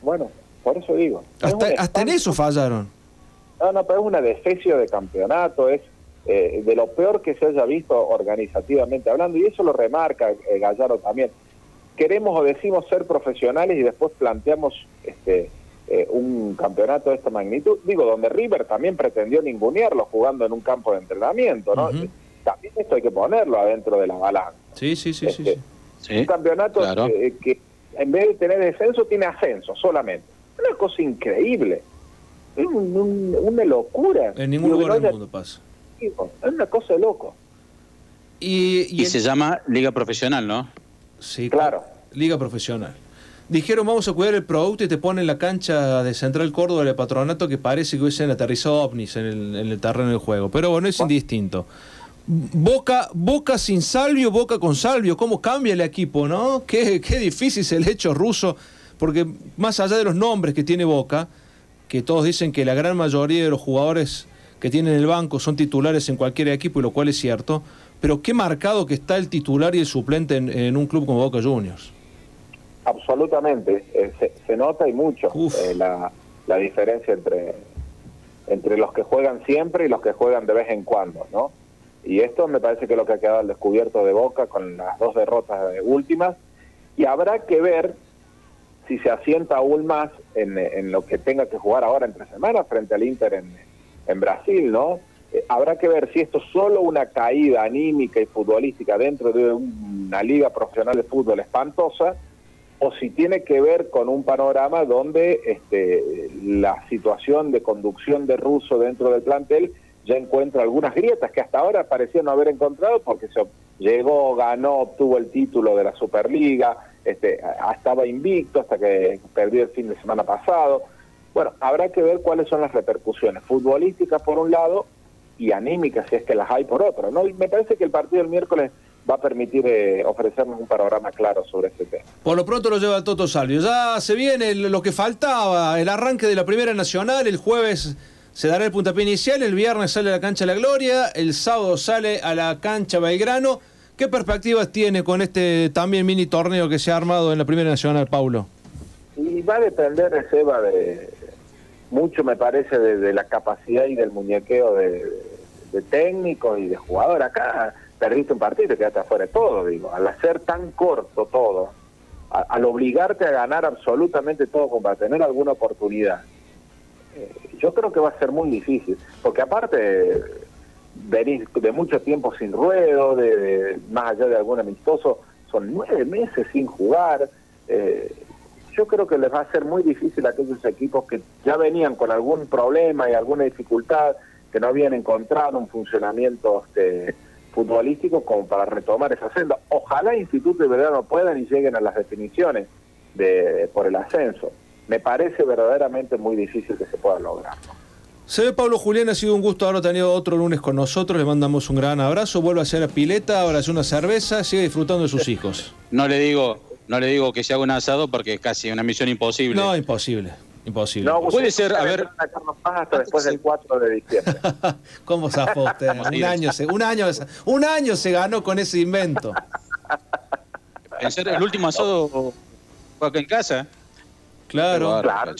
Bueno, por eso digo. Hasta, hasta en eso fallaron. No, no, pero es una defecio de campeonato, es eh, de lo peor que se haya visto organizativamente hablando, y eso lo remarca eh, Gallardo también. Queremos o decimos ser profesionales y después planteamos este eh, un campeonato de esta magnitud, digo, donde River también pretendió ningunearlo jugando en un campo de entrenamiento, ¿no? También esto hay que ponerlo adentro de la balanza. Sí, sí, sí, sí. Este, un campeonato claro. eh, que en vez de tener descenso tiene ascenso solamente. Una cosa increíble. Es un- un- una locura. En ningún Digo, lugar del no mundo pasa. Es una cosa de loco. Y, Y se llama Liga Profesional, ¿no? Sí, claro. Liga profesional. Dijeron, vamos a cuidar el producto y te ponen la cancha de Central Córdoba del patronato que parece que hubiesen aterrizado ovnis en el, en el terreno del juego. Pero bueno, es indistinto. Boca, Boca sin Salvio, Boca con Salvio. ¿Cómo cambia el equipo, no? Qué, qué difícil es el hecho ruso. Porque más allá de los nombres que tiene Boca, que todos dicen que la gran mayoría de los jugadores que tienen el banco son titulares en cualquier equipo, y lo cual es cierto, pero qué marcado que está el titular y el suplente en, en un club como Boca Juniors. Absolutamente. Eh, se, se nota y mucho eh, la, la diferencia entre, entre los que juegan siempre y los que juegan de vez en cuando, ¿no? Y esto me parece que es lo que ha quedado al descubierto de Boca con las dos derrotas últimas. Y habrá que ver si se asienta aún más en, en lo que tenga que jugar ahora entre semanas frente al Inter en, en Brasil, ¿no? Eh, habrá que ver si esto es solo una caída anímica y futbolística dentro de una liga profesional de fútbol espantosa o si tiene que ver con un panorama donde este, la situación de conducción de Russo dentro del plantel ya encuentra algunas grietas que hasta ahora parecían no haber encontrado porque se llegó, ganó, obtuvo el título de la Superliga, este, estaba invicto hasta que perdió el fin de semana pasado. Bueno, habrá que ver cuáles son las repercusiones futbolísticas por un lado y anímicas si es que las hay por otro. ¿no? Y me parece que el partido del miércoles va a permitir eh, ofrecernos un panorama claro sobre este tema. Por lo pronto lo lleva Toto Salvio. Ya se viene lo que faltaba, el arranque de la Primera Nacional. El jueves se dará el puntapié inicial, el viernes sale a la cancha La Gloria, el sábado sale a la cancha Belgrano. ¿Qué perspectivas tiene con este también mini torneo que se ha armado en la Primera Nacional, Paulo? Y va a depender, Seba, de mucho me parece de, la capacidad y del muñequeo de, técnicos y de jugadores. Acá perdiste un partido y te quedaste afuera de todo, digo. Al hacer tan corto todo, al obligarte a ganar absolutamente todo para tener alguna oportunidad, eh, yo creo que va a ser muy difícil. Porque aparte, venís de mucho tiempo sin ruedo, de, más allá de algún amistoso, son nueve meses sin jugar. eh, yo creo que les va a ser muy difícil a aquellos equipos que ya venían con algún problema y alguna dificultad, que no habían encontrado un funcionamiento este, futbolísticos como para retomar esa senda. Ojalá Instituto y Belgrano puedan y lleguen a las definiciones de, por el ascenso. Me parece verdaderamente muy difícil que se pueda lograr. Se ve Pablo Julián, ha sido un gusto haberlo tenido otro lunes con nosotros. Le mandamos un gran abrazo. Vuelve a hacer la pileta, ahora hace una cerveza, sigue disfrutando de sus hijos. No le digo, no le digo que se haga un asado porque es casi una misión imposible. No, imposible. Imposible. No, Puede ser, a ver- hasta después del 4 de diciembre. ¿Cómo zafó usted? Un año, se, un, año, un año se ganó con ese invento. El último asado fue acá en casa. Claro. Claro,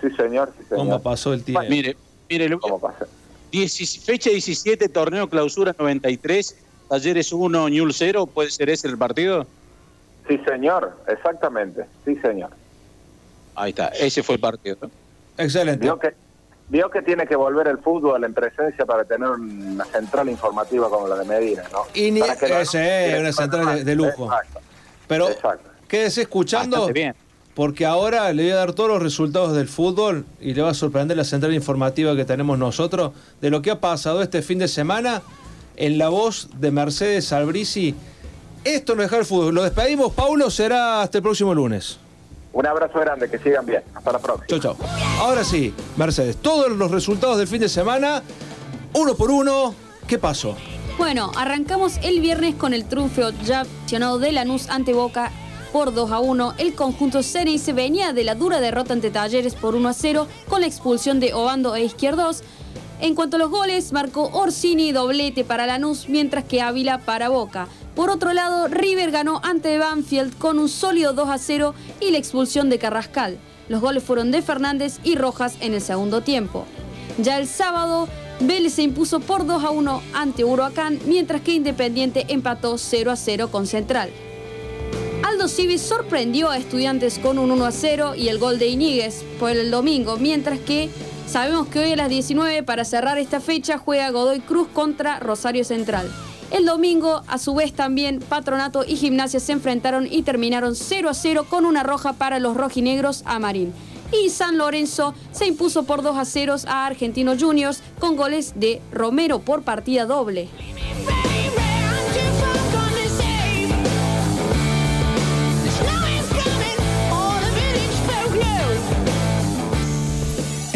sí señor, sí señor. ¿Cómo pasó el tiempo? Mire, mire, a- pasa? 10 fecha 17, torneo clausura 93, Talleres 1, Ñul 0, ¿puede ser ese el partido? Sí, señor, exactamente. Sí, señor. Ahí está, ese fue el partido. ¿no? Excelente. Vio que, vio que tiene que volver el fútbol en presencia para tener una central informativa como la de Medina, ¿no? Y ni- Para que no- ese es una central de, de lujo. Exacto. Pero Exacto. quédese escuchando, Bastante bien. Porque ahora le voy a dar todos los resultados del fútbol y le va a sorprender la central informativa que tenemos nosotros de lo que ha pasado este fin de semana en la voz de Mercedes Albrisi. Esto no deja el fútbol. Lo despedimos, Paulo, será hasta el próximo lunes. Un abrazo grande, que sigan bien. Hasta la próxima. Chau, chau. Ahora sí, Mercedes, todos los resultados del fin de semana, uno por uno, ¿qué pasó? Bueno, arrancamos el viernes con el triunfo ya mencionado de Lanús ante Boca por 2 a 1. El conjunto Ceneice venía de la dura derrota ante Talleres por 1 a 0 con la expulsión de Obando e Izquierdos. En cuanto a los goles, marcó Orsini doblete para Lanús, mientras que Ávila para Boca. Por otro lado, River ganó ante Banfield con un sólido 2 a 0 y la expulsión de Carrascal. Los goles fueron de Fernández y Rojas en el segundo tiempo. Ya el sábado, Vélez se impuso por 2 a 1 ante Huracán, mientras que Independiente empató 0 a 0 con Central. Aldo Civi sorprendió a estudiantes con un 1 a 0 y el gol de Iñiguez por el domingo, mientras que sabemos que hoy a las 19 para cerrar esta fecha juega Godoy Cruz contra Rosario Central. El domingo, a su vez también, Patronato y Gimnasia se enfrentaron y terminaron 0 a 0 con una roja para los rojinegros a Marín. Y San Lorenzo se impuso por 2 a 0 a Argentinos Juniors con goles de Romero por partida doble.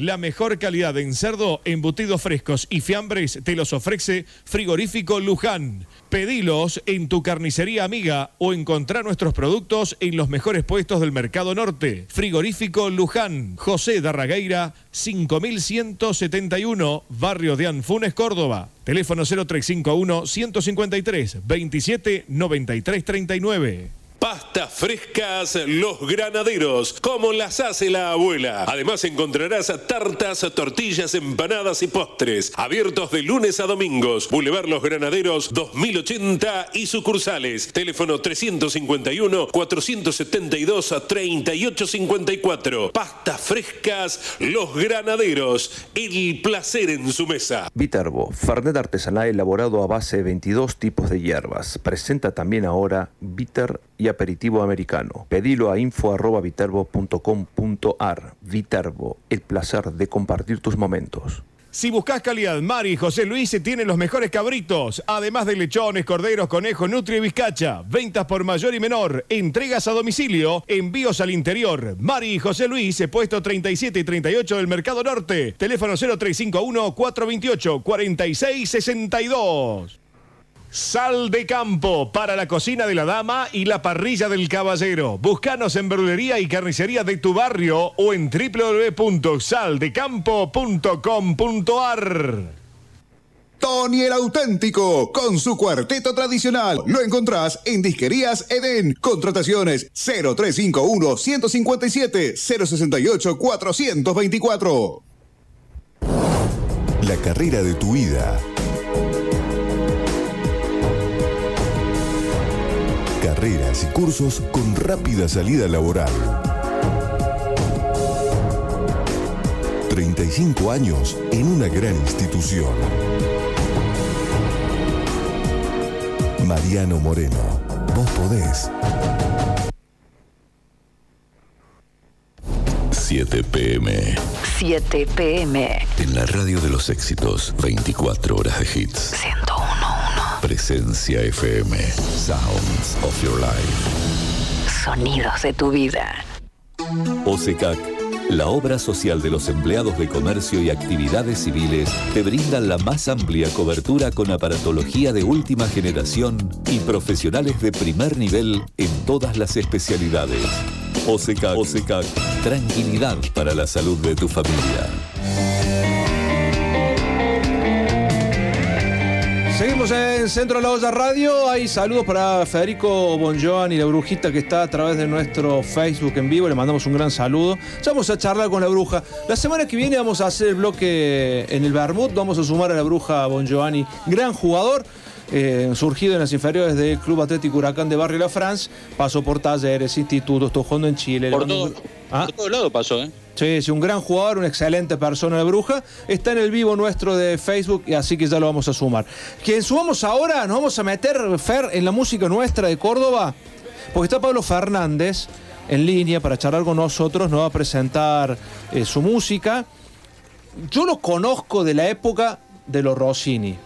La mejor calidad en cerdo, embutidos frescos y fiambres te los ofrece Frigorífico Luján. Pedilos en tu carnicería amiga o encontrar nuestros productos en los mejores puestos del Mercado Norte. Frigorífico Luján, José Darragueira, 5171, Barrio de Anfunes, Córdoba. Teléfono 0351 153 27 93 39. Pastas frescas Los Granaderos, como las hace la abuela. Además encontrarás tartas, tortillas, empanadas y postres. Abiertos de lunes a domingos. Boulevard Los Granaderos 2080 y sucursales. Teléfono 351-472-3854. Pastas frescas Los Granaderos. El placer en su mesa. Viterbo, Fernet artesanal elaborado a base de 22 tipos de hierbas. Presenta también ahora bitter y aperitivo americano. Pedilo a info.viterbo.com.ar. Viterbo, el placer de compartir tus momentos. Si buscas calidad, Mari y José Luis tienen los mejores cabritos, además de lechones, corderos, conejos, nutria y bizcacha. Ventas por mayor y menor, entregas a domicilio, envíos al interior. Mari y José Luis, puesto 37 y 38 del Mercado Norte. Teléfono 0351-428-4662. Sal de campo para la cocina de la dama y la parrilla del caballero. Búscanos en verdulería y carnicería de tu barrio o en www.saldecampo.com.ar. Tony el auténtico, con su cuarteto tradicional. Lo encontrás en Disquerías Edén. Contrataciones 0351 157 068 424. La carrera de tu vida. Carreras y cursos con rápida salida laboral. 35 años en una gran institución. Mariano Moreno, vos podés. 7 pm. 7 pm. En la radio de los éxitos, 24 horas de hits. 1011. Presencia FM. Sounds of your life. Sonidos de tu vida. OSECAC, la obra social de los empleados de comercio y actividades civiles, te brinda la más amplia cobertura con aparatología de última generación y profesionales de primer nivel en todas las especialidades. OSECAC, OSECAC, tranquilidad para la salud de tu familia. En Centro de la Olla Radio. Hay saludos para Federico Bonjoan y la brujita que está a través de nuestro Facebook en vivo. Le mandamos un gran saludo. Ya vamos a charlar con la bruja. La semana que viene vamos a hacer el bloque en el Bermud. Vamos a sumar a la bruja Bonjoani, gran jugador. eh, surgido en las inferiores del Club Atlético Huracán de Barrio La France, pasó por talleres, institutos, estuvo jugando en Chile. Por todo, ¿Ah? por todos lados pasó, ¿eh? Sí, sí, un gran jugador, una excelente persona la bruja. Está en el vivo nuestro de Facebook, así que ya lo vamos a sumar. Quien sumamos ahora, nos vamos a meter, Fer, en la música nuestra de Córdoba, porque está Pablo Fernández en línea para charlar con nosotros, nos va a presentar eh, su música. Yo lo conozco de la época de los Rossini,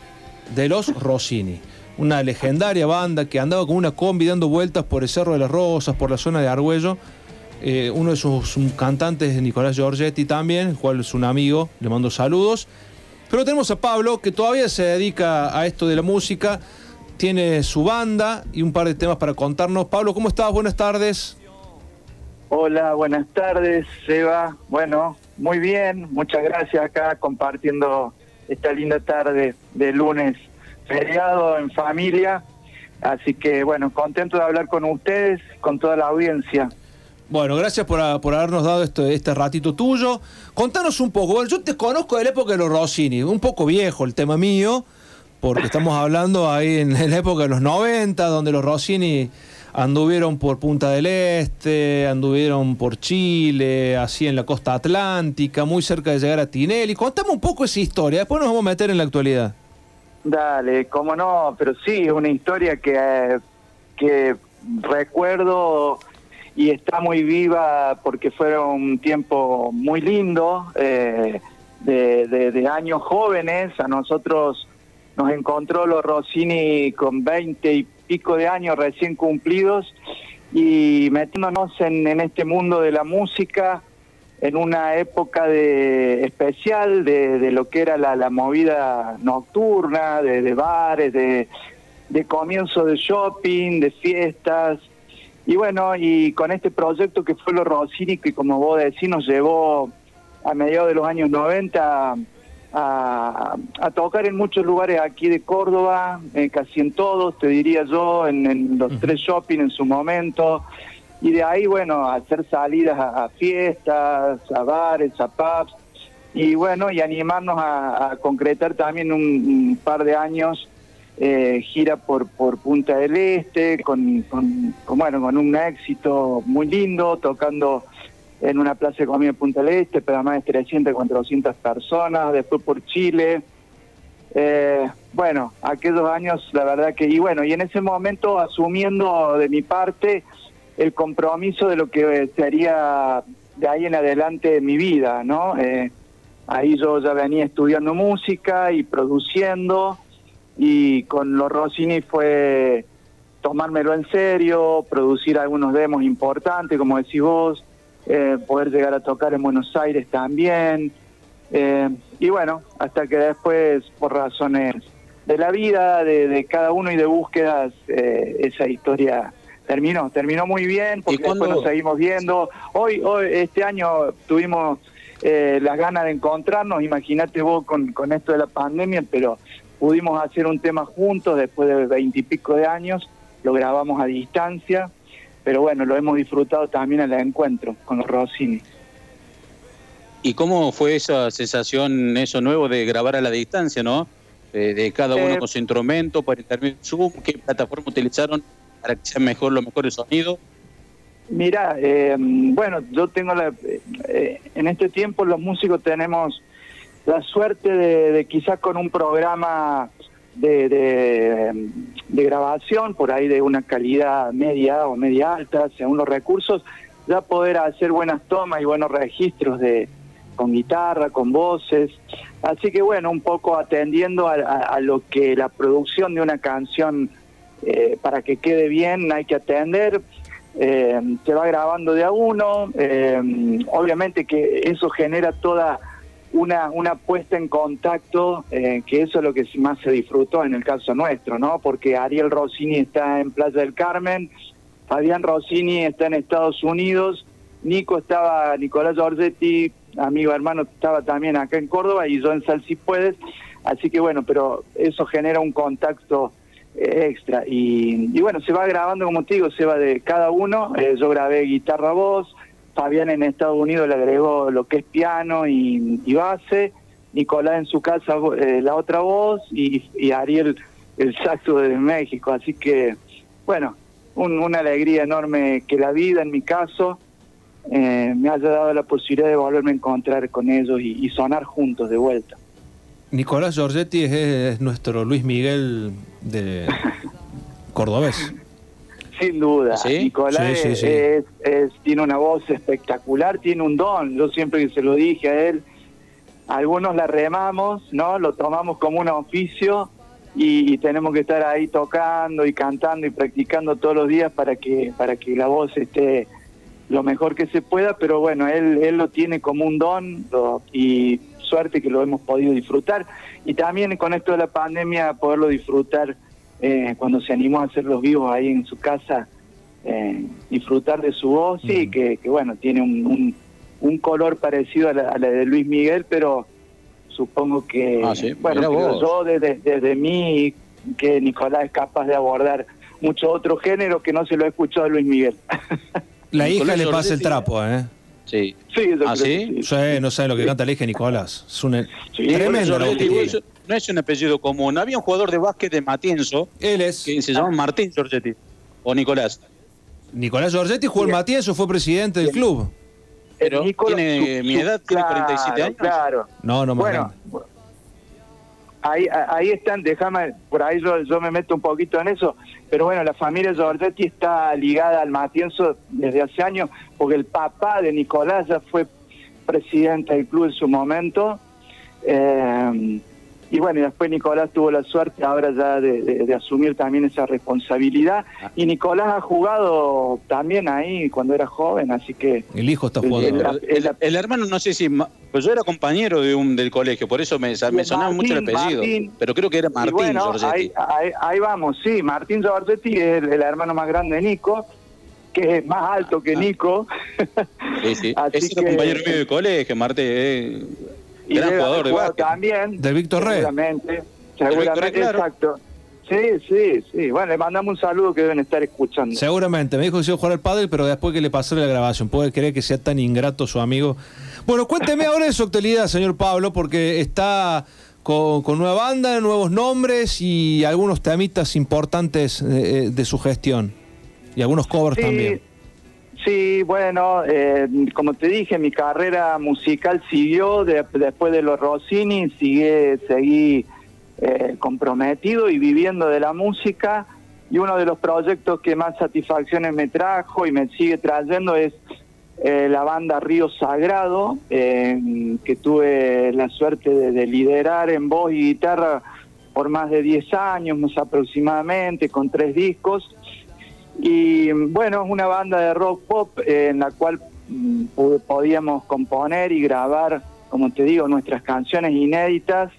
de los Rossini. Una legendaria banda que andaba con una combi dando vueltas por el Cerro de las Rosas, por la zona de Argüello. Eh, uno de sus cantantes, Nicolás Giorgetti también, el cual es un amigo, le mando saludos. Pero tenemos a Pablo, que todavía se dedica a esto de la música, tiene su banda y un par de temas para contarnos. Pablo, ¿cómo estás? Buenas tardes. Hola, buenas tardes, Eva. Bueno, muy bien, muchas gracias acá compartiendo esta linda tarde de lunes feriado en familia. Así que bueno, contento de hablar con ustedes, con toda la audiencia. Bueno, gracias por, por habernos dado este, ratito tuyo. Contanos un poco. Yo te conozco de la época de los Rossini, un poco viejo el tema mío, porque estamos hablando ahí en, en la época de los 90, donde los Rossini anduvieron por Punta del Este, anduvieron por Chile, así en la costa atlántica, muy cerca de llegar a Tinelli. Contame un poco esa historia, después nos vamos a meter en la actualidad. Dale, cómo no, pero sí, es una historia que, eh, que recuerdo y está muy viva porque fue un tiempo muy lindo, eh, de, años jóvenes. A nosotros nos encontró los Rossini con 20 y pico de años recién cumplidos y metiéndonos en, este mundo de la música en una época de especial de, lo que era la, la movida nocturna, de, de bares, de, de comienzo de shopping, de fiestas. Y bueno, y con este proyecto que fue los Rossini, que como vos decís, nos llevó a mediados de los años 90 a, a tocar en muchos lugares aquí de Córdoba, eh, casi en todos, te diría yo, en, en los tres shopping en su momento. Y de ahí, bueno, hacer salidas a, a fiestas, a bares, a pubs. Y bueno, y animarnos a, a concretar también un, un par de años eh, gira por, por Punta del Este, con, bueno, con un éxito muy lindo, tocando en una plaza de en Punta del Este, pero más de 300, 400 personas, después por Chile. Eh, bueno, aquellos años, la verdad que, y bueno, y en ese momento asumiendo de mi parte el compromiso de lo que sería de ahí en adelante mi vida, ¿no? Eh, ahí yo ya venía estudiando música y produciendo, y con los Rossini fue tomármelo en serio, producir algunos demos importantes, como decís vos, eh, poder llegar a tocar en Buenos Aires también. Eh, y bueno, hasta que después, por razones de la vida, de, de cada uno y de búsquedas, eh, esa historia terminó. Terminó muy bien, porque después nos seguimos viendo. Hoy, hoy este año tuvimos eh, las ganas de encontrarnos, imagínate vos con, con esto de la pandemia, pero pudimos hacer un tema juntos después de veintipico de años, lo grabamos a distancia, pero bueno, lo hemos disfrutado también en el encuentro con los Rossini. ¿Y cómo fue esa sensación, eso nuevo de grabar a la distancia, no? Eh, de cada uno Eh, con su instrumento, por intermedio de Zoom, ¿qué plataforma utilizaron para que sea mejor, lo mejor el sonido? Mira, eh, bueno, yo tengo la... eh, en este tiempo los músicos tenemos la suerte de, de quizás con un programa de, de, grabación, por ahí de una calidad media o media alta, según los recursos, ya poder hacer buenas tomas y buenos registros de con guitarra, con voces. Así que bueno, un poco atendiendo a lo que la producción de una canción, eh, para que quede bien, hay que atender. Eh, se va grabando de a uno, eh, obviamente que eso genera toda una, una puesta en contacto, eh, que eso es lo que más se disfrutó en el caso nuestro, ¿no? Porque Ariel Rossini está en Playa del Carmen, Fabián Rossini está en Estados Unidos, Nico estaba, Nicolás Giorgetti, amigo hermano, estaba también acá en Córdoba y yo en Sal Si Puedes, así que bueno, pero eso genera un contacto eh, extra. Y, y bueno, se va grabando, como te digo, se va de cada uno, eh, yo grabé guitarra voz, Fabián en Estados Unidos le agregó lo que es piano y, y base, Nicolás en su casa eh, la otra voz y, y Ariel el saxo de México, así que bueno, un- una alegría enorme que la vida en mi caso eh, me haya dado la posibilidad de volverme a encontrar con ellos y, y sonar juntos de vuelta. Nicolás Giorgetti es, es nuestro Luis Miguel de cordobés. Sin duda, Nicolás Sí, sí, sí. Es, es- tiene una voz espectacular, tiene un don. Yo siempre que se lo dije a él, algunos la remamos, ¿no? Lo tomamos como un oficio y, y tenemos que estar ahí tocando y cantando y practicando todos los días para que para que la voz esté lo mejor que se pueda. Pero bueno, él él lo tiene como un don lo- y suerte que lo hemos podido disfrutar y también con esto de la pandemia poderlo disfrutar eh, cuando se animó a hacer los vivos ahí en su casa, eh, disfrutar de su voz, sí, que, que bueno, tiene un, un, un color parecido a la, a la de Luis Miguel, pero supongo que, Ah, sí, bueno, yo desde, desde mí, que Nicolás es capaz de abordar mucho otro género que no se lo he escuchado a Luis Miguel. La hija Nicolás le pasa el trapo, ¿eh? Sí. Sí, yo ¿Ah, sí? Sí, no sabe lo que canta hija de Nicolás. Es un Sí, tremendo. No es un apellido común. Había un jugador de básquet de Matienzo. Él es. Que se llama Martín Giorgetti. O Nicolás. Nicolás Giorgetti jugó el Matienzo, fue presidente del club. Pero Nicolás, tiene su- mi edad, tiene claro, 47 años. Claro. No, no más Bueno, ahí, ahí están, déjame, por ahí yo, yo me meto un poquito en eso, pero bueno, la familia Giorgetti está ligada al Matienzo desde hace años, porque el papá de Nicolás ya fue presidente del club en su momento, eh, y bueno, y después Nicolás tuvo la suerte ahora ya de, de- de asumir también esa responsabilidad, y Nicolás ha jugado también ahí cuando era joven, así que... El hijo está jugando. el- El, el hermano, no sé si. Pues yo era compañero de un del colegio, por eso me, me sonaba mucho el apellido. Martín. pero creo que era Martín bueno, Giorgetti. ahí, ahí, ahí vamos, sí, Martín Giorgetti es el, el hermano más grande de Nico, que es más alto que Nico. Sí, sí. Así era que- compañero mío de colegio, Martín. eh, y gran jugador de básquet. también. Del Víctor Rey. Seguramente, seguramente, Rey, claro. exacto. Sí, sí, sí. Bueno, le mandamos un saludo que deben estar escuchando. Seguramente, me dijo que se iba a jugar al pádel, pero después que le pasó la grabación, puede creer que sea tan ingrato su amigo. Bueno, cuénteme ahora de su actualidad, señor Pablo, porque está con, con nueva banda, nuevos nombres y algunos temitas importantes eh, de su gestión. Y algunos covers Sí, también. Sí, bueno, eh, como te dije, mi carrera musical siguió de- después de los Rossini, sigue, seguí eh, comprometido y viviendo de la música. Y uno de los proyectos que más satisfacciones me trajo y me sigue trayendo es eh, la banda Río Sagrado, eh, que tuve la suerte de, de liderar en voz y guitarra por más de 10 años más aproximadamente, con tres discos. Y bueno, es una banda de rock pop eh, en la cual mm, podíamos componer y grabar, como te digo, nuestras canciones inéditas,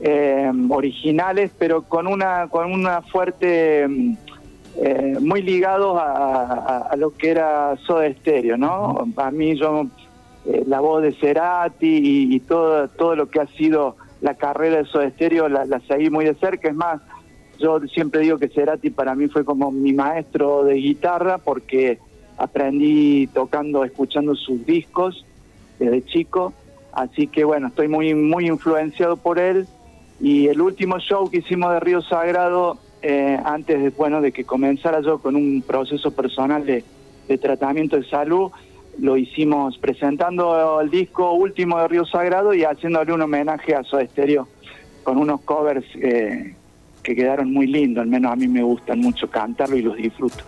eh, originales, pero con una, con una fuerte, mm, eh, muy ligados a, a- a lo que era Soda Stereo, ¿no? A mí yo, eh, la voz de Cerati y, y todo, todo lo que ha sido la carrera de Soda Stereo la, la seguí muy de cerca, es más, yo siempre digo que Cerati para mí fue como mi maestro de guitarra porque aprendí tocando, escuchando sus discos desde chico, así que bueno, estoy muy muy influenciado por él. Y el último show que hicimos de Río Sagrado eh, antes de, bueno, de que comenzara yo con un proceso personal de, de tratamiento de salud, lo hicimos presentando el disco último de Río Sagrado y haciéndole un homenaje a Soda Stereo con unos covers eh, que quedaron muy lindos, al menos a mí me gustan mucho cantarlo y los disfruto.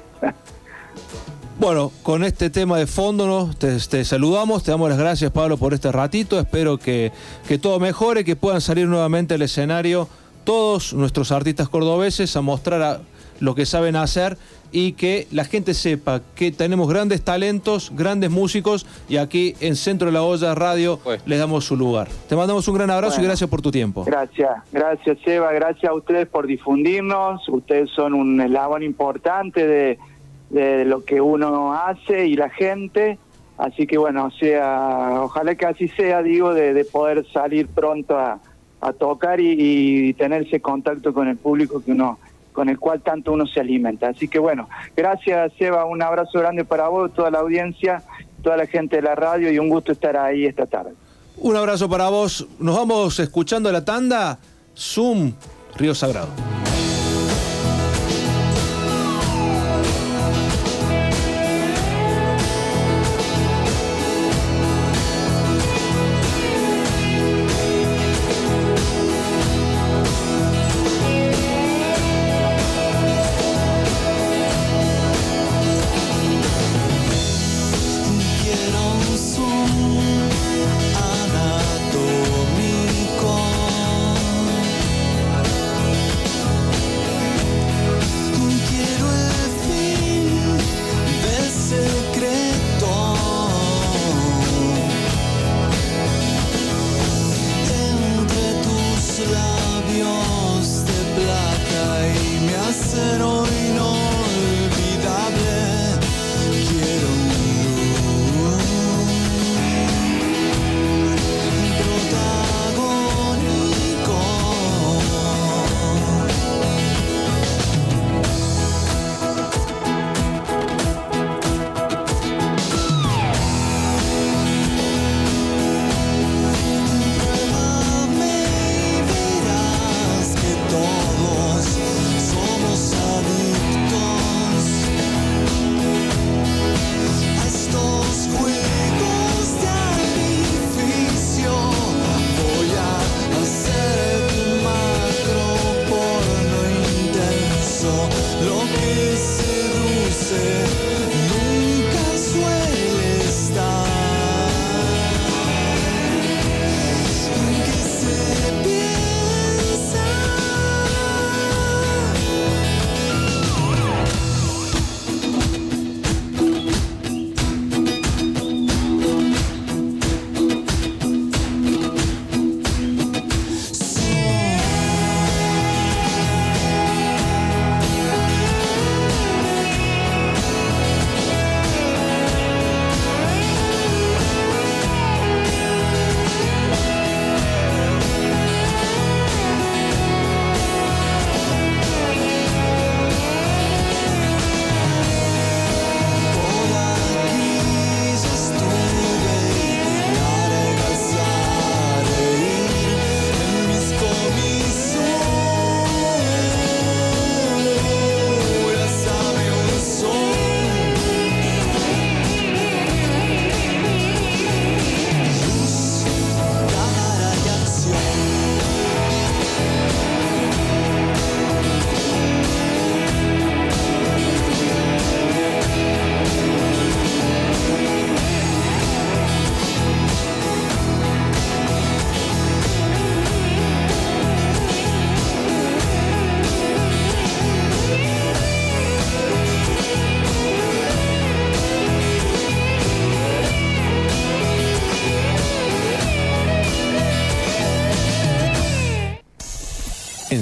Bueno, con este tema de fondo ¿no? te, saludamos, te damos las gracias Pablo por este ratito, espero que, que todo mejore, que puedan salir nuevamente al escenario todos nuestros artistas cordobeses a mostrar a lo que saben hacer y que la gente sepa que tenemos grandes talentos, grandes músicos y aquí en Centro de la Olla Radio les damos su lugar. Te mandamos un gran abrazo y gracias por tu tiempo. Gracias, gracias Eva, gracias a ustedes por difundirnos, ustedes son un eslabón importante de, de lo que uno hace y la gente, así que bueno, o sea, ojalá que así sea, digo, de, de poder salir pronto a, a tocar y, y tener ese contacto con el público que uno con el cual tanto uno se alimenta. Así que bueno, gracias Eva, un abrazo grande para vos, toda la audiencia, toda la gente de la radio y un gusto estar ahí esta tarde. Un abrazo para vos. Nos vamos escuchando la tanda. Zoom, Río Sagrado.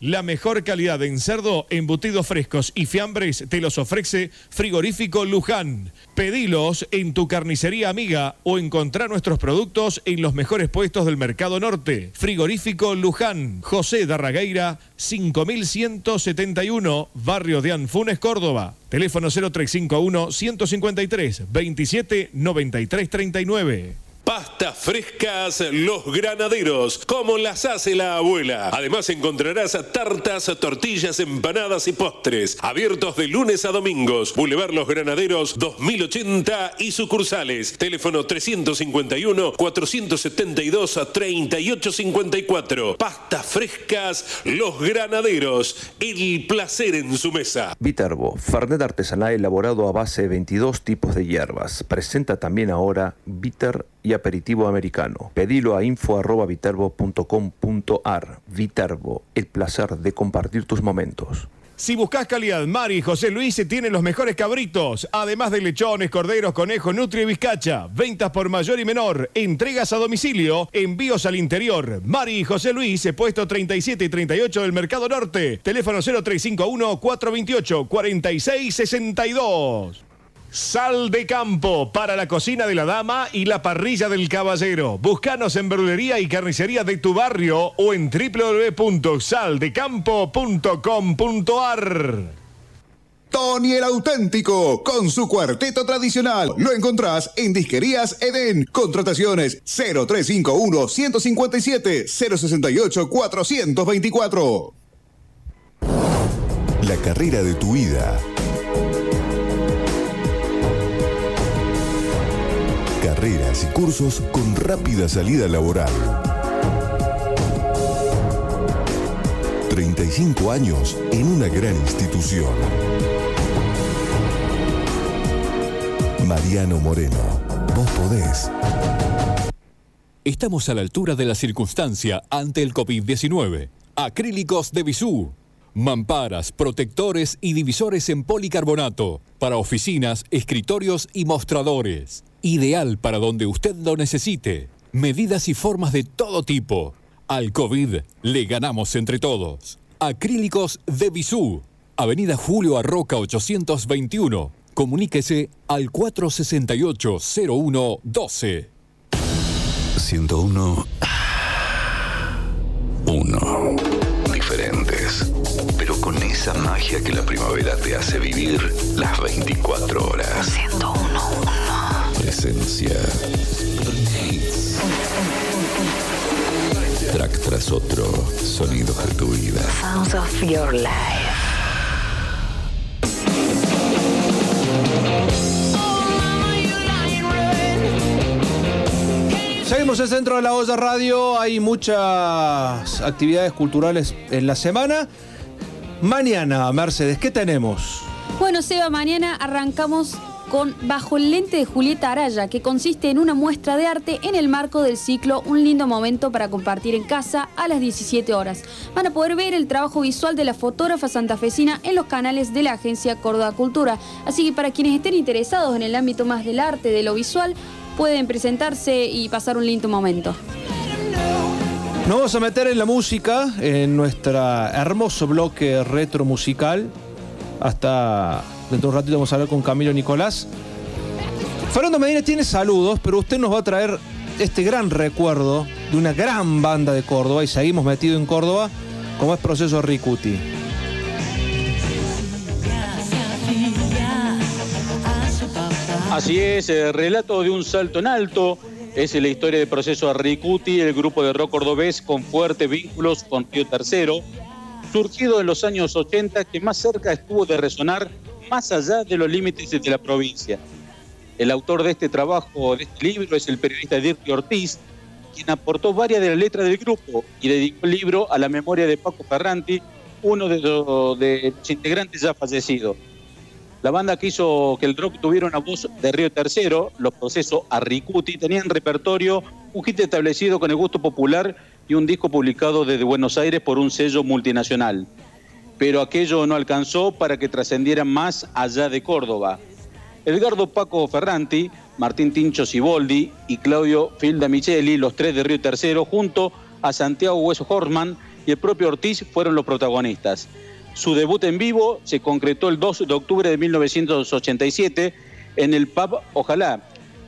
La mejor calidad en cerdo, embutidos frescos y fiambres te los ofrece Frigorífico Luján. Pedilos en tu carnicería amiga o encontrar nuestros productos en los mejores puestos del Mercado Norte. Frigorífico Luján, José Darragueira, 5171, Barrio de Anfunes, Córdoba. Teléfono 0351 153 27 93 39. Pastas frescas Los Granaderos, como las hace la abuela. Además encontrarás tartas, tortillas, empanadas y postres. Abiertos de lunes a domingos. Boulevard Los Granaderos 2080 y sucursales. Teléfono 351-472-3854. Pastas frescas Los Granaderos. El placer en su mesa. Viterbo, Fernet artesanal elaborado a base de 22 tipos de hierbas. Presenta también ahora Bitter y aperitivo americano. Pedilo a info.viterbo.com.ar. Viterbo, el placer de compartir tus momentos. Si buscas calidad, Mari y José Luis tienen los mejores cabritos, además de lechones, corderos, conejos, nutria y bizcacha. Ventas por mayor y menor, entregas a domicilio, envíos al interior. Mari y José Luis, puesto 37 y 38 del Mercado Norte. Teléfono 0351 428 4662. Sal de campo para la cocina de la dama y la parrilla del caballero. Búscanos en verdulería y carnicería de tu barrio o en www.saldecampo.com.ar. Tony el auténtico, con su cuarteto tradicional. Lo encontrás en Disquerías Edén. Contrataciones 0351 157 068 424. La carrera de tu vida. Carreras y cursos con rápida salida laboral. 35 años en una gran institución. Mariano Moreno, vos podés. Estamos a la altura de la circunstancia ante el COVID-19. Acrílicos de Bisú. Mamparas, protectores y divisores en policarbonato. Para oficinas, escritorios y mostradores. Ideal para donde usted lo necesite. Medidas y formas de todo tipo. Al COVID le ganamos entre todos. Acrílicos de Bisú. Avenida Julio Arroca 821. Comuníquese al 468-0112. 101. Uno. Diferentes. Pero con esa magia que la primavera te hace vivir las 24 horas. 101. Presencia. Hits. Track tras otro. Sonidos de tu vida. Sounds of your life. Seguimos en Centro de la Olla Radio. Hay muchas actividades culturales en la semana. Mañana, Mercedes, ¿qué tenemos? Bueno, Seba, mañana arrancamos con Bajo el lente de Julieta Araya, que consiste en una muestra de arte en el marco del ciclo Un lindo momento para compartir en casa a las 17 horas. Van a poder ver el trabajo visual de la fotógrafa santafesina en los canales de la agencia Córdoba Cultura. Así que para quienes estén interesados en el ámbito más del arte, de lo visual, pueden presentarse y pasar un lindo momento. Nos vamos a meter en la música, en nuestro hermoso bloque retro musical. Hasta dentro de un ratito vamos a hablar con Camilo Nicolás. Fernando Medina tiene saludos, pero usted nos va a traer este gran recuerdo de una gran banda de Córdoba y seguimos metidos en Córdoba, como es Proceso Ricuti. Así es, el relato de un salto en alto. Es la historia del proceso Arricuti, el grupo de rock cordobés con fuertes vínculos con Río Tercero, surgido en los años 80 que más cerca estuvo de resonar más allá de los límites de la provincia. El autor de este trabajo, de este libro, es el periodista Dirk Ortiz, quien aportó varias de las letras del grupo y dedicó el libro a la memoria de Paco Ferranti, uno de los, de los integrantes ya fallecidos. La banda que hizo que el rock tuviera una voz de Río Tercero, los procesos Arricuti, tenían repertorio, un hit establecido con el gusto popular y un disco publicado desde Buenos Aires por un sello multinacional. Pero aquello no alcanzó para que trascendieran más allá de Córdoba. Edgardo Paco Ferranti, Martín Tincho Ciboldi y Claudio Filda Micheli, los tres de Río Tercero, junto a Santiago Hueso Horman, y el propio Ortiz fueron los protagonistas. Su debut en vivo se concretó el 2 de octubre de 1987 en el pub Ojalá.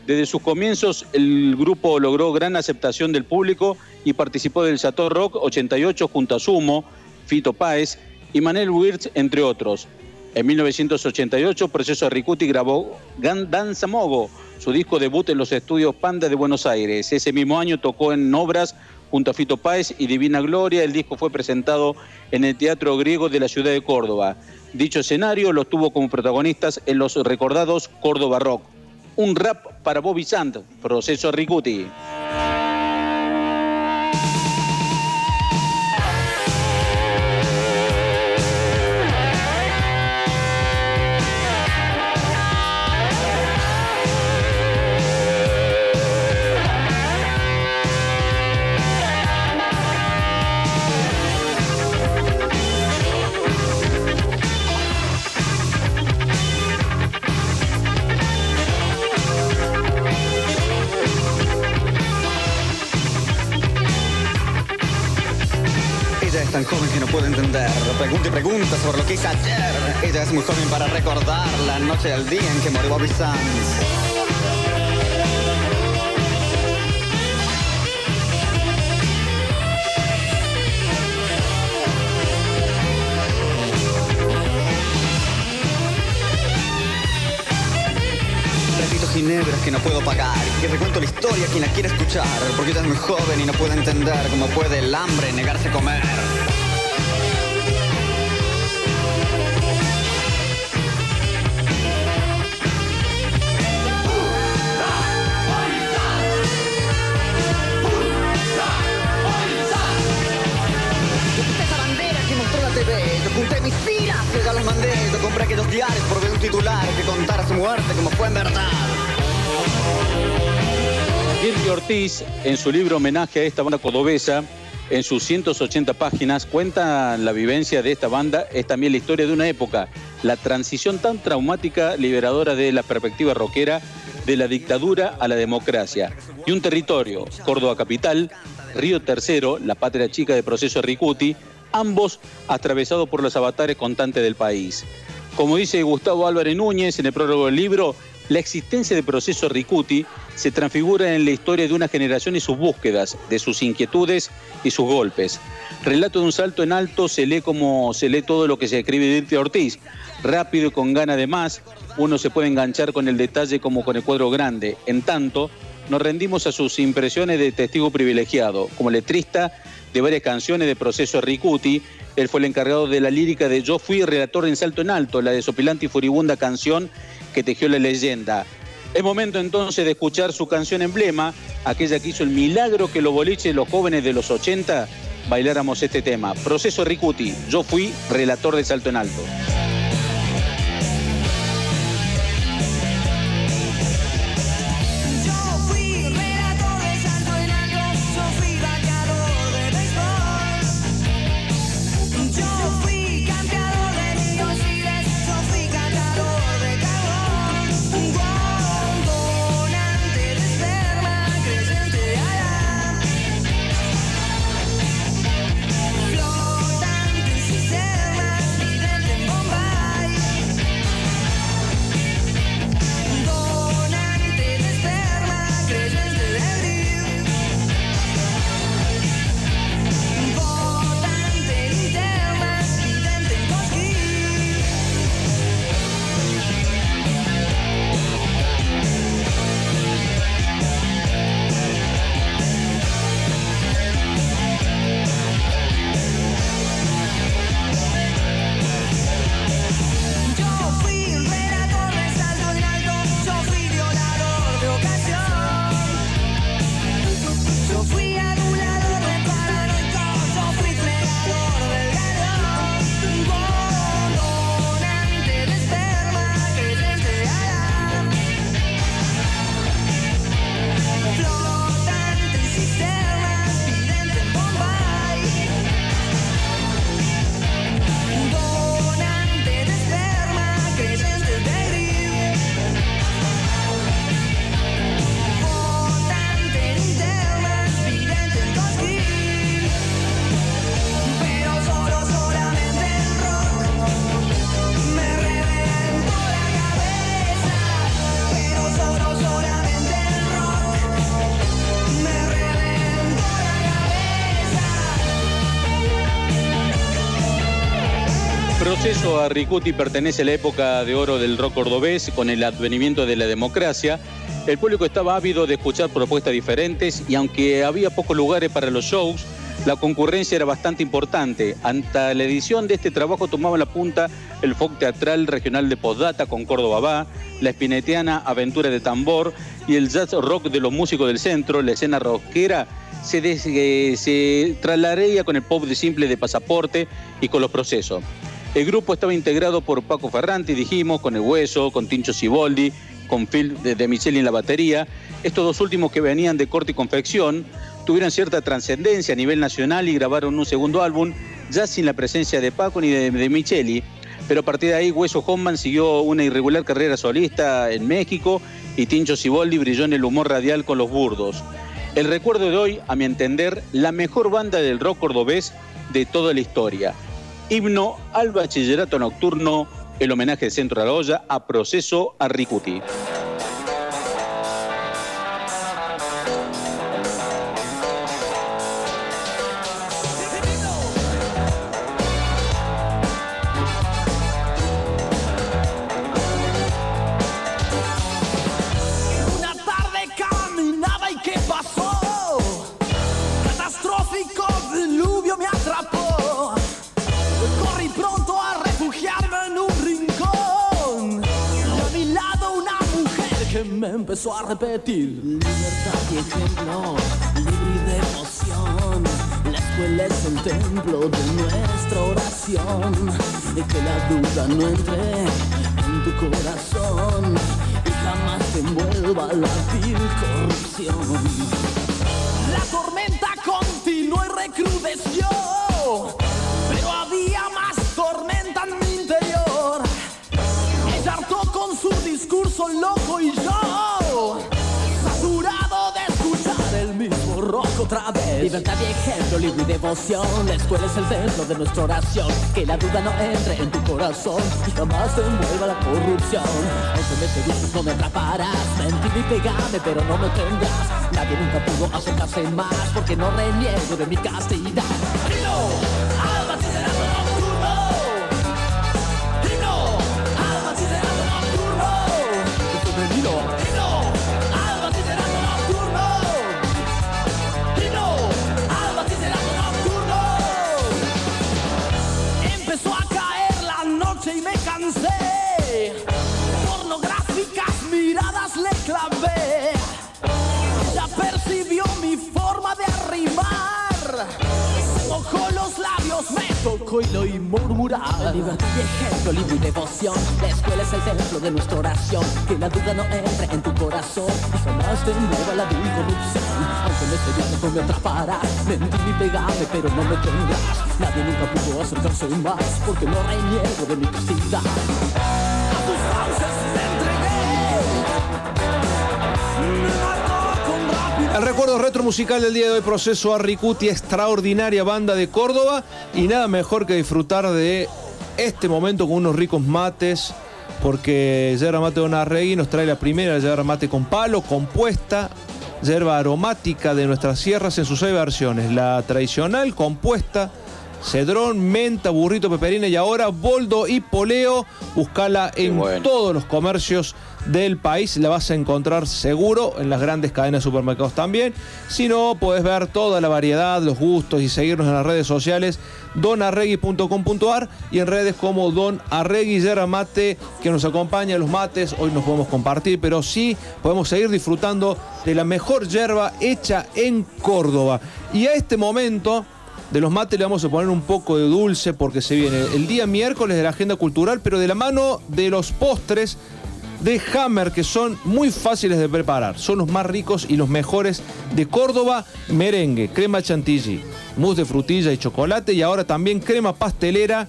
Desde sus comienzos el grupo logró gran aceptación del público y participó del Chateau Rock 88 junto a Sumo, Fito Páez y Manel Wirtz, entre otros. En 1988, Proceso Ricuti grabó Danza Mogo, su disco debut en los estudios Panda de Buenos Aires. Ese mismo año tocó en obras junto a Fito Páez y Divina Gloria. El disco fue presentado en el Teatro Griego de la ciudad de Córdoba. Dicho escenario los tuvo como protagonistas en los recordados Córdoba Rock. Un rap para Bobby Sand, Proceso Ricuti. Puede entender. Pregunta y pregunta sobre lo que hice ayer. Ella es muy joven para recordar la noche del día en que murió Bobby Sands. Ginebras que no puedo pagar y recuento la historia a quien la quiere escuchar porque ella es muy joven y no puede entender cómo puede el hambre negarse a comer. Por ver un titular que contara su muerte como fue en verdad. Virgil Ortiz, en su libro Homenaje a esta banda cordobesa, en sus 180 páginas, cuenta la vivencia de esta banda, es también la historia de una época, la transición tan traumática, liberadora de la perspectiva rockera, de la dictadura a la democracia, y un territorio, Córdoba Capital, Río Tercero, la patria chica de proceso Ricuti, ambos atravesados por los avatares constantes del país. Como dice Gustavo Álvarez Núñez en el prólogo del libro, la existencia de proceso Ricuti se transfigura en la historia de una generación y sus búsquedas, de sus inquietudes y sus golpes. Relato de un salto en alto se lee como se lee todo lo que se escribe de Ortiz, rápido y con gana de más, uno se puede enganchar con el detalle como con el cuadro grande. En tanto, nos rendimos a sus impresiones de testigo privilegiado, como letrista de varias canciones de Proceso Ricuti. Él fue el encargado de la lírica de Yo fui relator en Salto en Alto, la desopilante y furibunda canción que tejió la leyenda. Es momento entonces de escuchar su canción emblema, aquella que hizo el milagro que los boliches, los jóvenes de los 80, bailáramos este tema. Proceso Ricuti, yo fui relator de Salto en Alto. Ricuti pertenece a la época de oro del rock cordobés con el advenimiento de la democracia. El público estaba ávido de escuchar propuestas diferentes y aunque había pocos lugares para los shows, la concurrencia era bastante importante. Ante la edición de este trabajo tomaba la punta el folk teatral regional de Postdata con Córdoba Va, la espinetiana Aventura de Tambor y el jazz rock de los músicos del centro, la escena rockera se, des- eh, se trasladaría con el pop de simple de pasaporte y con los procesos. El grupo estaba integrado por Paco Ferranti, dijimos, con El Hueso, con Tincho Ciboldi, con Phil de, Micheli en la batería. Estos dos últimos que venían de corte y confección tuvieron cierta trascendencia a nivel nacional y grabaron un segundo álbum, ya sin la presencia de Paco ni de, de Micheli. Pero a partir de ahí, Hueso Hoffman siguió una irregular carrera solista en México y Tincho Ciboldi brilló en el humor radial con los burdos. El recuerdo de hoy, a mi entender, la mejor banda del rock cordobés de toda la historia. Himno al bachillerato nocturno, el homenaje de Centro Olla a Proceso a Libertad y ejemplo, libre y devoción. La escuela es el templo de nuestra oración. Y que la duda no entre en tu corazón y jamás te envuelva la vil corrupción. La tormenta continuó y recrudeció, Libertad y ejemplo, libre y devoción. La escuela es el templo de nuestra oración. Que la duda no entre en tu corazón y jamás te envuelva la corrupción. Aunque me seduzcas, no me atraparás. Mentir y pegarme, pero no me tendrás. Nadie nunca pudo acercarse más porque no reniego de mi castidad. Tocó y murmurar. Libertad y ejemplo, libre y devoción. La escuela es el templo de nuestra oración. Que la duda no entre en tu corazón y jamás te envuelva la vil corrupción. Aunque me seduzcas, no me atraparás. Mentir y pegarme, pero no me tendrás. Nadie nunca pudo acercarse más porque no reniego de mi castidad. A tus fauces me entregué. El recuerdo retro musical del día de hoy, Proceso Arricuti, extraordinaria banda de Córdoba. Y nada mejor que disfrutar de este momento con unos ricos mates. Porque Yerba Mate Don Arregui nos trae la primera yerba mate con palo, compuesta, yerba aromática de nuestras sierras en sus seis versiones. La tradicional, compuesta, cedrón, menta, burrito, peperina y ahora boldo y poleo. Buscala en todos los comercios del país. La vas a encontrar seguro en las grandes cadenas de supermercados también. Si no, puedes ver toda la variedad, los gustos y seguirnos en las redes sociales donarregui.com.ar y en redes como Don Arregui Yerba Mate que nos acompaña en los mates. Hoy no podemos compartir, pero sí podemos seguir disfrutando de la mejor yerba hecha en Córdoba. Y a este momento de los mates le vamos a poner un poco de dulce porque se viene el día miércoles de la agenda cultural, pero de la mano de los postres de Hammer que son muy fáciles de preparar. Son los más ricos y los mejores de Córdoba, merengue, crema chantilly, mousse de frutilla y chocolate y ahora también crema pastelera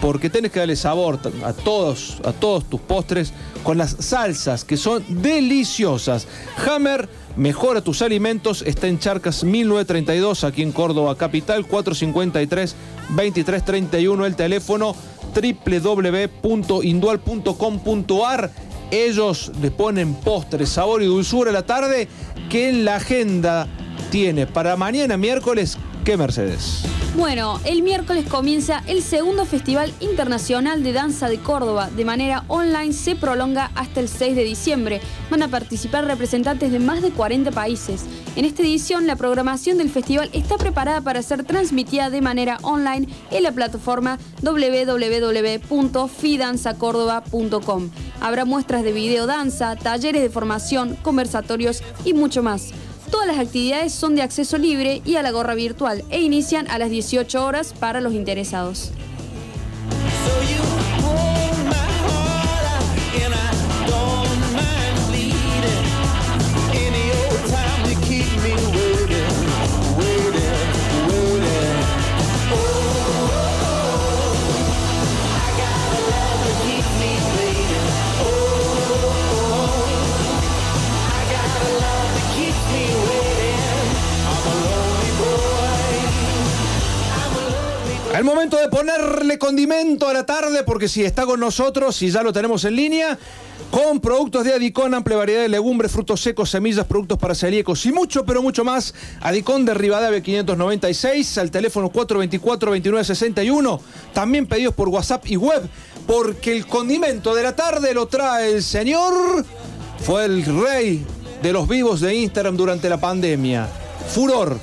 porque tenés que darle sabor a todos, a todos tus postres con las salsas que son deliciosas. Hammer mejora tus alimentos, está en Charcas 1932 aquí en Córdoba capital 453 2331 el teléfono www.indual.com.ar ellos le ponen postres, sabor y dulzura a la tarde que en la agenda tiene para mañana miércoles Mercedes. Bueno, el miércoles comienza el segundo Festival Internacional de Danza de Córdoba. De manera online se prolonga hasta el 6 de diciembre. Van a participar representantes de más de 40 países. En esta edición, la programación del festival está preparada para ser transmitida de manera online en la plataforma www.fidanzacórdoba.com. Habrá muestras de video danza, talleres de formación, conversatorios y mucho más. Todas las actividades son de acceso libre y a la gorra virtual e inician a las 18 horas para los interesados. El momento de ponerle condimento a la tarde, porque si está con nosotros y ya lo tenemos en línea, con productos de Adicón, amplia variedad de legumbres, frutos secos, semillas, productos para celíacos y mucho, pero mucho más. Adicón de Rivadavia 596, al teléfono 424-2961. También pedidos por WhatsApp y web, porque el condimento de la tarde lo trae el señor. Fue el rey de los vivos de Instagram durante la pandemia. Furor.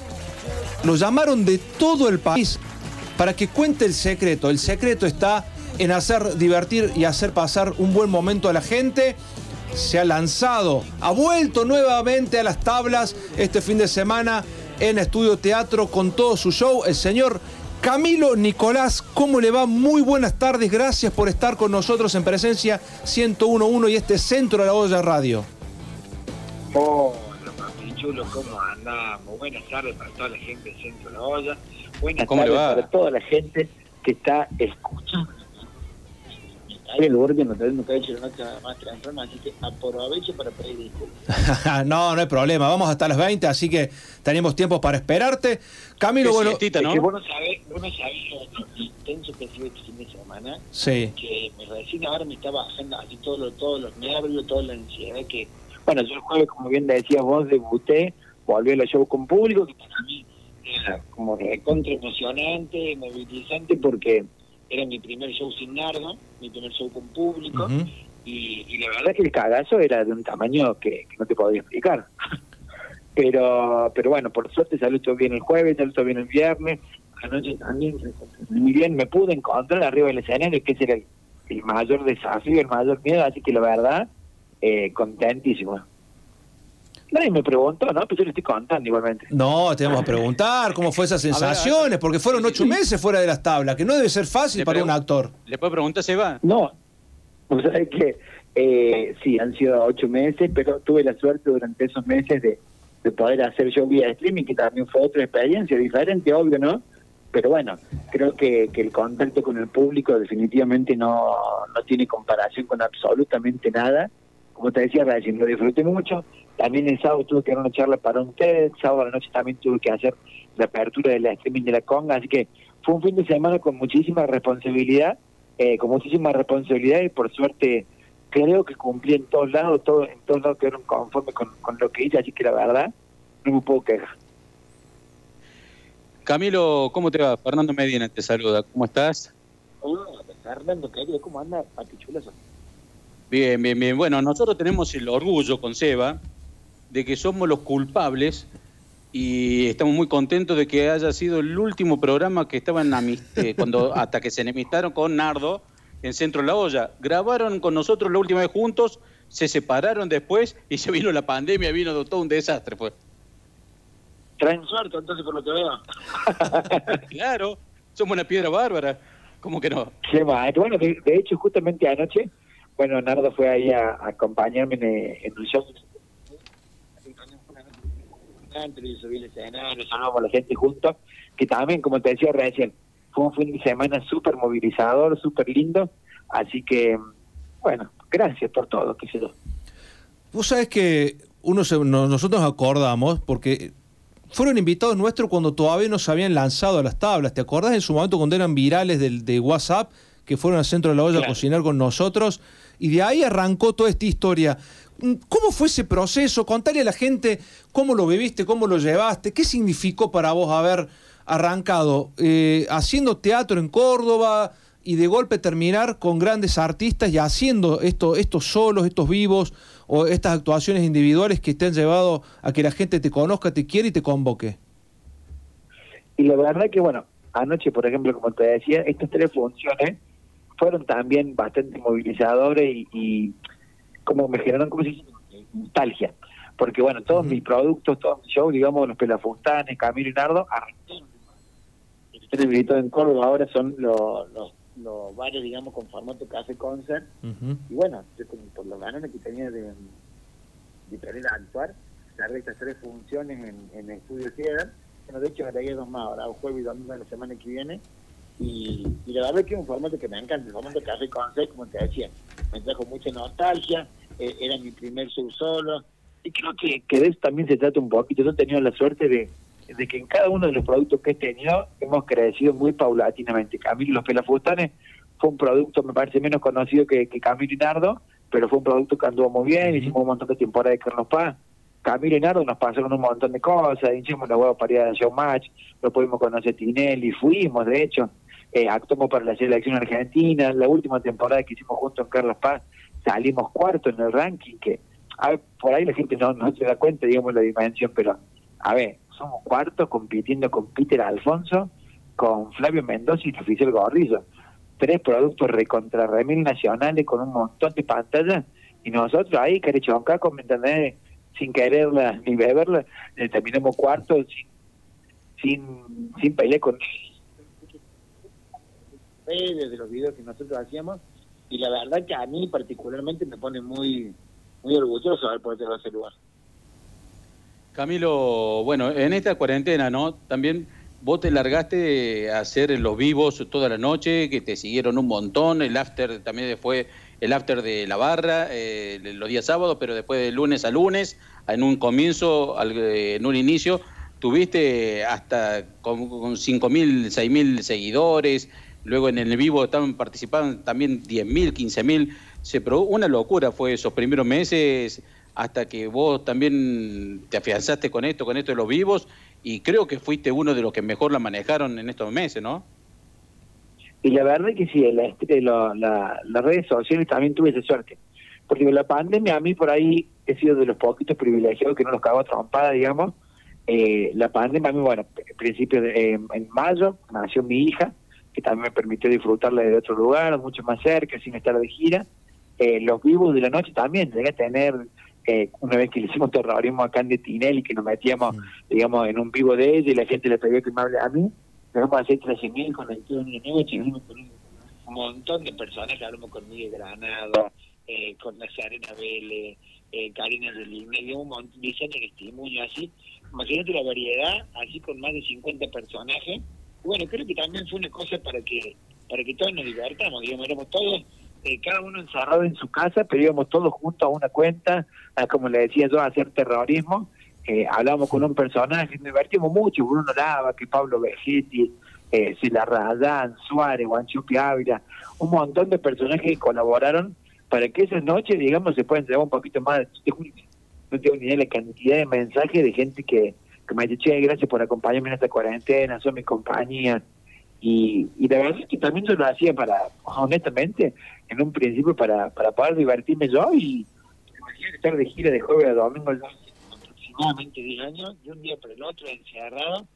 Lo llamaron de todo el país para que cuente el secreto. El secreto está en hacer divertir y hacer pasar un buen momento a la gente. Se ha lanzado, ha vuelto nuevamente a las tablas este fin de semana en Estudio Teatro con todo su show. El señor Camilo Nicolás, ¿cómo le va? Muy buenas tardes, gracias por estar con nosotros en presencia 1011 y este centro de la olla radio. Hola, papi chulo, ¿cómo andamos? Buenas tardes para toda la gente del Centro de la Olla. Buenas ¿Cómo le tardes va? para toda la gente que está escuchando. Hay el lugar que no tenemos que hecho la nota más transforma, así que aprovecho para pedir disculpas. no, no hay problema, vamos hasta las 20, así que tenemos tiempo para esperarte. Camilo, bueno, Es que vos no sabés, vos no sabés lo intenso que ha sido este fin de semana. Sí. Que me recién ahora me está bajando así todos los, todos los nervios, toda la ansiedad que... Bueno, yo el jueves, como bien decías vos, debuté, volví a los shows con público, que para mí era como recontra emocionante, movilizante, porque era mi primer show sin nardo, mi primer show con público, y, y la verdad que el cagazo era de un tamaño que, que no te podría explicar. pero pero bueno, por suerte salió todo bien el jueves, salió todo bien el viernes, anoche también, muy bien, me pude encontrar arriba del escenario, que ese era el, el mayor desafío, el mayor miedo, así que la verdad, eh, contentísimo. Nadie me preguntó, ¿no? Pues yo le estoy contando igualmente. No, te vamos a preguntar cómo fue esas sensaciones, porque fueron ocho meses fuera de las tablas, que no debe ser fácil para un actor. ¿Le puedo preguntar, Seba? No, o sea, es que eh, sí, han sido ocho meses, pero tuve la suerte durante esos meses de, de poder hacer show vía streaming, que también fue otra experiencia diferente, obvio, ¿no? Pero bueno, creo que, que el contacto con el público definitivamente no, no tiene comparación con absolutamente nada. Como te decía recién, lo disfruté mucho. También el sábado tuve que dar una charla para un TED, sábado a la noche también tuve que hacer la apertura de la streaming de la Conga, así que fue un fin de semana con muchísima responsabilidad, eh, con muchísima responsabilidad y por suerte creo que cumplí en todos lados, todo, en todos lados quedaron conforme con, con lo que hice, así que la verdad no me puedo quejar. Camilo, ¿cómo te va? Fernando Medina te saluda. ¿Cómo estás? Hola, Fernando, querido, ¿cómo anda? Patichulazo. Bien, bien, bien. Bueno, nosotros tenemos el orgullo con Seba de que somos los culpables y estamos muy contentos de que haya sido el último programa que estaban amist- cuando hasta que se enemistaron con Nardo en Centro de la Olla. Grabaron con nosotros la última vez juntos, se separaron después y se vino la pandemia, vino todo un desastre, pues. Traen suerte entonces por lo que veo. Claro, somos una piedra bárbara. ¿Cómo que no? Qué mal. Bueno, de, de hecho, justamente anoche, bueno, Nardo fue ahí a, a acompañarme en, eh, en un show. De subir el escenario, saludamos a la gente juntos, que también, como te decía recién, fue un fin de semana súper movilizador, súper lindo, así que, bueno, gracias por todo, qué sé yo. Vos sabés que uno se- no- nosotros nos acordamos porque fueron invitados nuestros cuando todavía no se habían lanzado a las tablas. ¿Te acordás en su momento cuando eran virales del, de WhatsApp que fueron al centro de la olla a cocinar con nosotros? Y de ahí arrancó toda esta historia. Mm, ¿Cómo fue ese proceso? Contale a la gente cómo lo viviste, cómo lo llevaste, qué significó para vos haber, arrancado eh, haciendo teatro en Córdoba y de golpe terminar con grandes artistas y haciendo esto, estos solos, estos vivos o estas actuaciones individuales que te han llevado a que la gente te conozca, te quiera y te convoque? Y la verdad que, bueno, anoche, por ejemplo, como te decía, estas tres funciones fueron también bastante movilizadores y, y como me generaron, como dice, nostalgia. Porque, bueno, todos mis productos, todos mis shows, digamos, los Pelafustanes, Camilo y Nardo, arrancaron. Gritos en Córdoba ahora son los, los, los bares, digamos, con formato café concert. Y bueno, yo como por los ganones que tenía de, de querer actuar, cerré estas tres funciones en, en Estudio Sierra. Bueno, de hecho agregué dos más, ahora jueves y domingo de la semana que viene. Y, y la verdad que es un formato que me encanta, el formato café concert, como te decía, me trajo mucha nostalgia, eh, era mi primer show solo. Y creo que, que de eso también se trata un poquito. Yo he tenido la suerte de, de que en cada uno de los productos que he tenido hemos crecido muy paulatinamente. Camilo y los Pelafustanes fue un producto, me parece, menos conocido que, que Camilo y Nardo, pero fue un producto que anduvo muy bien, hicimos un montón de temporadas de Carlos Paz. Camilo y Nardo nos pasaron un montón de cosas, hicimos la huevo para ir a Showmatch, lo pudimos conocer Tinelli, fuimos, de hecho, eh, actuamos para la selección argentina, la última temporada que hicimos junto en Carlos Paz, salimos cuarto en el ranking, que a por ahí la gente no, no se da cuenta, digamos, la dimensión, pero a ver, somos cuartos compitiendo con Peter Alfonso, con Flavio Mendoza y el oficial Gorrillo. Tres productos recontra remil nacionales con un montón de pantallas y nosotros ahí, carechonca, ¿me entendés? Sin quererla ni beberla, eh, terminamos cuartos sin, sin, sin pelear con desde los videos que nosotros hacíamos y la verdad que a mí particularmente me pone muy muy orgulloso haber podido ese lugar. Camilo, bueno, en esta cuarentena, ¿no? También vos te largaste a hacer los vivos toda la noche, que te siguieron un montón, el after también fue el after de la barra, eh, los días sábados, pero después de lunes a lunes, en un comienzo, en un inicio, tuviste hasta con, con 5.000, 6.000 seguidores, luego en el vivo estaban participando también 10.000, 15.000, se probó una locura fue esos primeros meses hasta que vos también te afianzaste con esto, con esto de los vivos, y creo que fuiste uno de los que mejor la manejaron en estos meses, ¿no? Y la verdad que sí, la, este, lo- la- las redes sociales también tuve esa suerte. Porque la pandemia a mí por ahí he sido de los poquitos privilegiados que no los cago a trompada, digamos. Eh, la pandemia a mí, bueno, al principio de, eh, en mayo nació mi hija, que también me permitió disfrutarla de otro lugar, mucho más cerca, sin estar de gira. Eh, los vivos de la noche también, llegué a tener, eh, una vez que le hicimos terrorismo acá en de Tinelli, que nos metíamos, digamos, en un vivo de ella y la gente le pedía que me hable a mí, llegamos a hacer 13.000 con el tío de la noche, con un montón de personas, hablamos con Miguel Granado, eh, con Nazarena Vélez, eh, Karina Relina, y un montón, Vicente Testimonio, así. Imagínate la variedad, así con más de 50 personajes. Bueno, creo que también fue una cosa para que para que todos nos divertamos, digamos, éramos todos, eh, cada uno encerrado en su casa, pero íbamos todos juntos a una cuenta, como le decía yo, a hacer terrorismo. Hablábamos con un personaje, nos divertimos mucho, Bruno Lava, que Pablo Vegetti, eh, Radán, Suárez, Guanchupi Ávila, un montón de personajes que colaboraron para que esas noches, digamos, se puedan llevar un poquito más. No tengo ni idea de la cantidad de mensajes de gente que, que me dicho, che, gracias por acompañarme en esta cuarentena, son mi compañía. Y, y la verdad es que también yo lo hacía para, honestamente, en un principio para, para poder divertirme yo y estar de gira de jueves a domingo aproximadamente 10 años, de un día para el otro encerrado,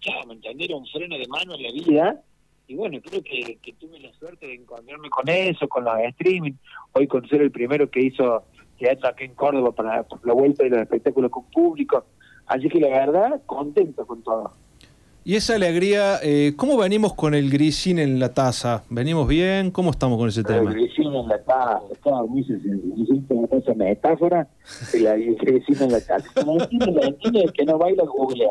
ya, ¿me entendés? Era un freno de mano en la vida. Y bueno, creo que, que tuve la suerte de encontrarme con eso, con los streaming. Hoy con ser el primero que hizo teatro aquí en Córdoba para, la vuelta de los espectáculos con público. Así que la verdad, contento con todo. Y esa alegría, eh, ¿cómo venimos con el grisín en la taza? ¿Venimos bien? ¿Cómo estamos con ese tema? El grisín en la taza, estaba muy sencillo. Hiciste cosa metáfora, el grisín en la taza. Como entiende, el que no baila, googlea.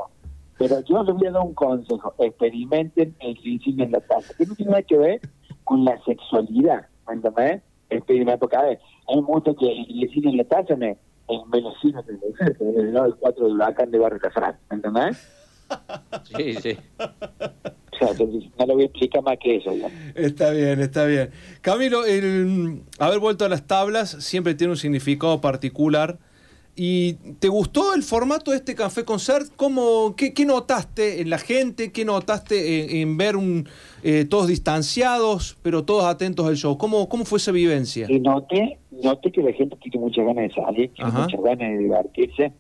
Pero yo les voy a dar un consejo. Experimenten el grisín en la taza. Que no tiene nada que ver con la sexualidad. ¿Me entendés? Experimenten, porque a ver, a mí me gusta que el grisín en la taza me, que es el lado del 4 del huracán de Barrio Cafrán. ¿Me entendés? Sí, sí. O sea, entonces, no lo voy a explicar más que eso. ¿no? Está bien, está bien. Camilo, el haber vuelto a las tablas siempre tiene un significado particular. ¿Y te gustó el formato de este Café Concert? ¿Cómo, qué, qué notaste en la gente? ¿Qué notaste en, en ver un, eh, todos distanciados, pero todos atentos al show? ¿Cómo, cómo fue esa vivencia? Y noté, noté que la gente tiene muchas ganas de salir, tiene Ajá. muchas ganas de divertirse.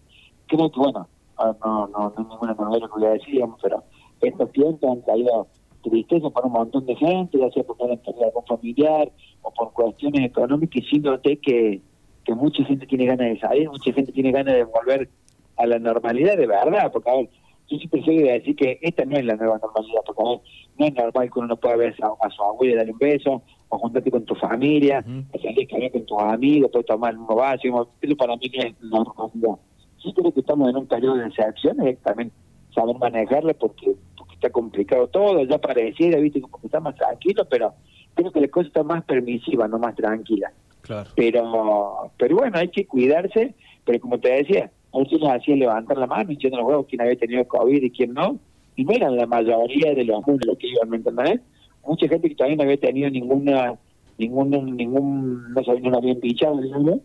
Creo que, bueno, ah, no, no, no es ninguna novedad lo que voy a decir, pero estos tiempos han traído tristeza para un montón de gente, ya sea han perdido algún familiar o por cuestiones económicas, y sí noté que, que mucha gente tiene ganas de salir, mucha gente tiene ganas de volver a la normalidad de verdad, porque a ver, yo siempre soy de decir que esta no es la nueva normalidad, porque a ver, no es normal que uno no pueda ver a, a su abuela y darle un beso, o juntarte con tu familia, o salir a con tus amigos, puedes tomar un vaso, eso para mí no es normalidad. Sí creo que estamos en un periodo de excepciones, es también saber manejarla porque, porque está complicado todo, ya pareciera, viste, como que está más tranquilo, pero creo que la cosa está más permisiva, no más tranquila. Claro. Pero, pero bueno, hay que cuidarse, pero como te decía, veces nos hacía levantar la mano echando los huevos quién había tenido COVID y quién no, y no eran la mayoría de los números que iban, ¿me entendés? Mucha gente que todavía no había tenido ninguna, ningún, ningún, no sabía, no habían pinchado, digamos,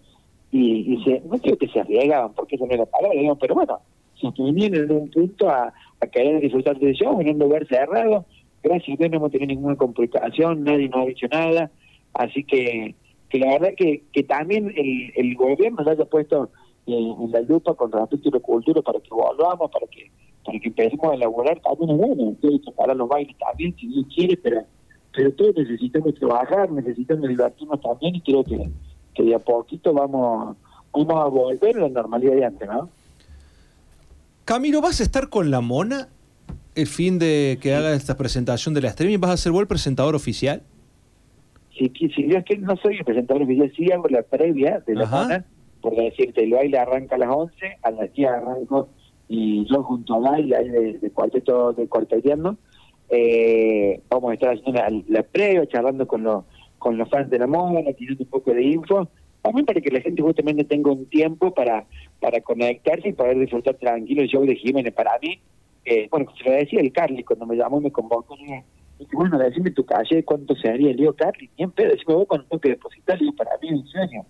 y, y se, no creo que se arriesgaban, porque eso no era palabra, pero bueno, se venían en un punto a, a querer disfrutar del show en un lugar cerrado, gracias a Dios no hemos tenido ninguna complicación, nadie nos ha dicho nada, así que, que la verdad que, que también el, el gobierno se haya puesto eh, en la lupa con respecto a la cultura para que volvamos, para que para que empecemos a elaborar también es bueno, entonces para los bailes también, si Dios quiere, pero pero todos necesitamos trabajar, necesitamos divertirnos también y creo que, que de a poquito vamos, vamos a volver a la normalidad de antes, ¿no? Camilo, ¿vas a estar con la mona el fin de que haga esta presentación de la streaming? ¿Vas a ser vos el presentador oficial? Si, si Dios quiere, no soy el presentador oficial, sí hago la previa de la Ajá. mona, por decirte, el baile arranca a las 11, a las 10 arranco y yo junto a baile ahí de, de cuarteto de cuarteteando, eh, vamos a estar haciendo la, la previa, charlando con los con los fans de la mona, tirando un poco de info, también para que la gente justamente tenga un tiempo para para conectarse y poder disfrutar tranquilo el show de Jiménez. Para mí, eh, bueno, se lo decía el Carly cuando me llamó y me convocó, Dice, bueno, decime tu calle, cuánto sería. Le digo, Carly, bien pedo, decime vos cuánto tengo que depositar. Digo, para mí es un sueño.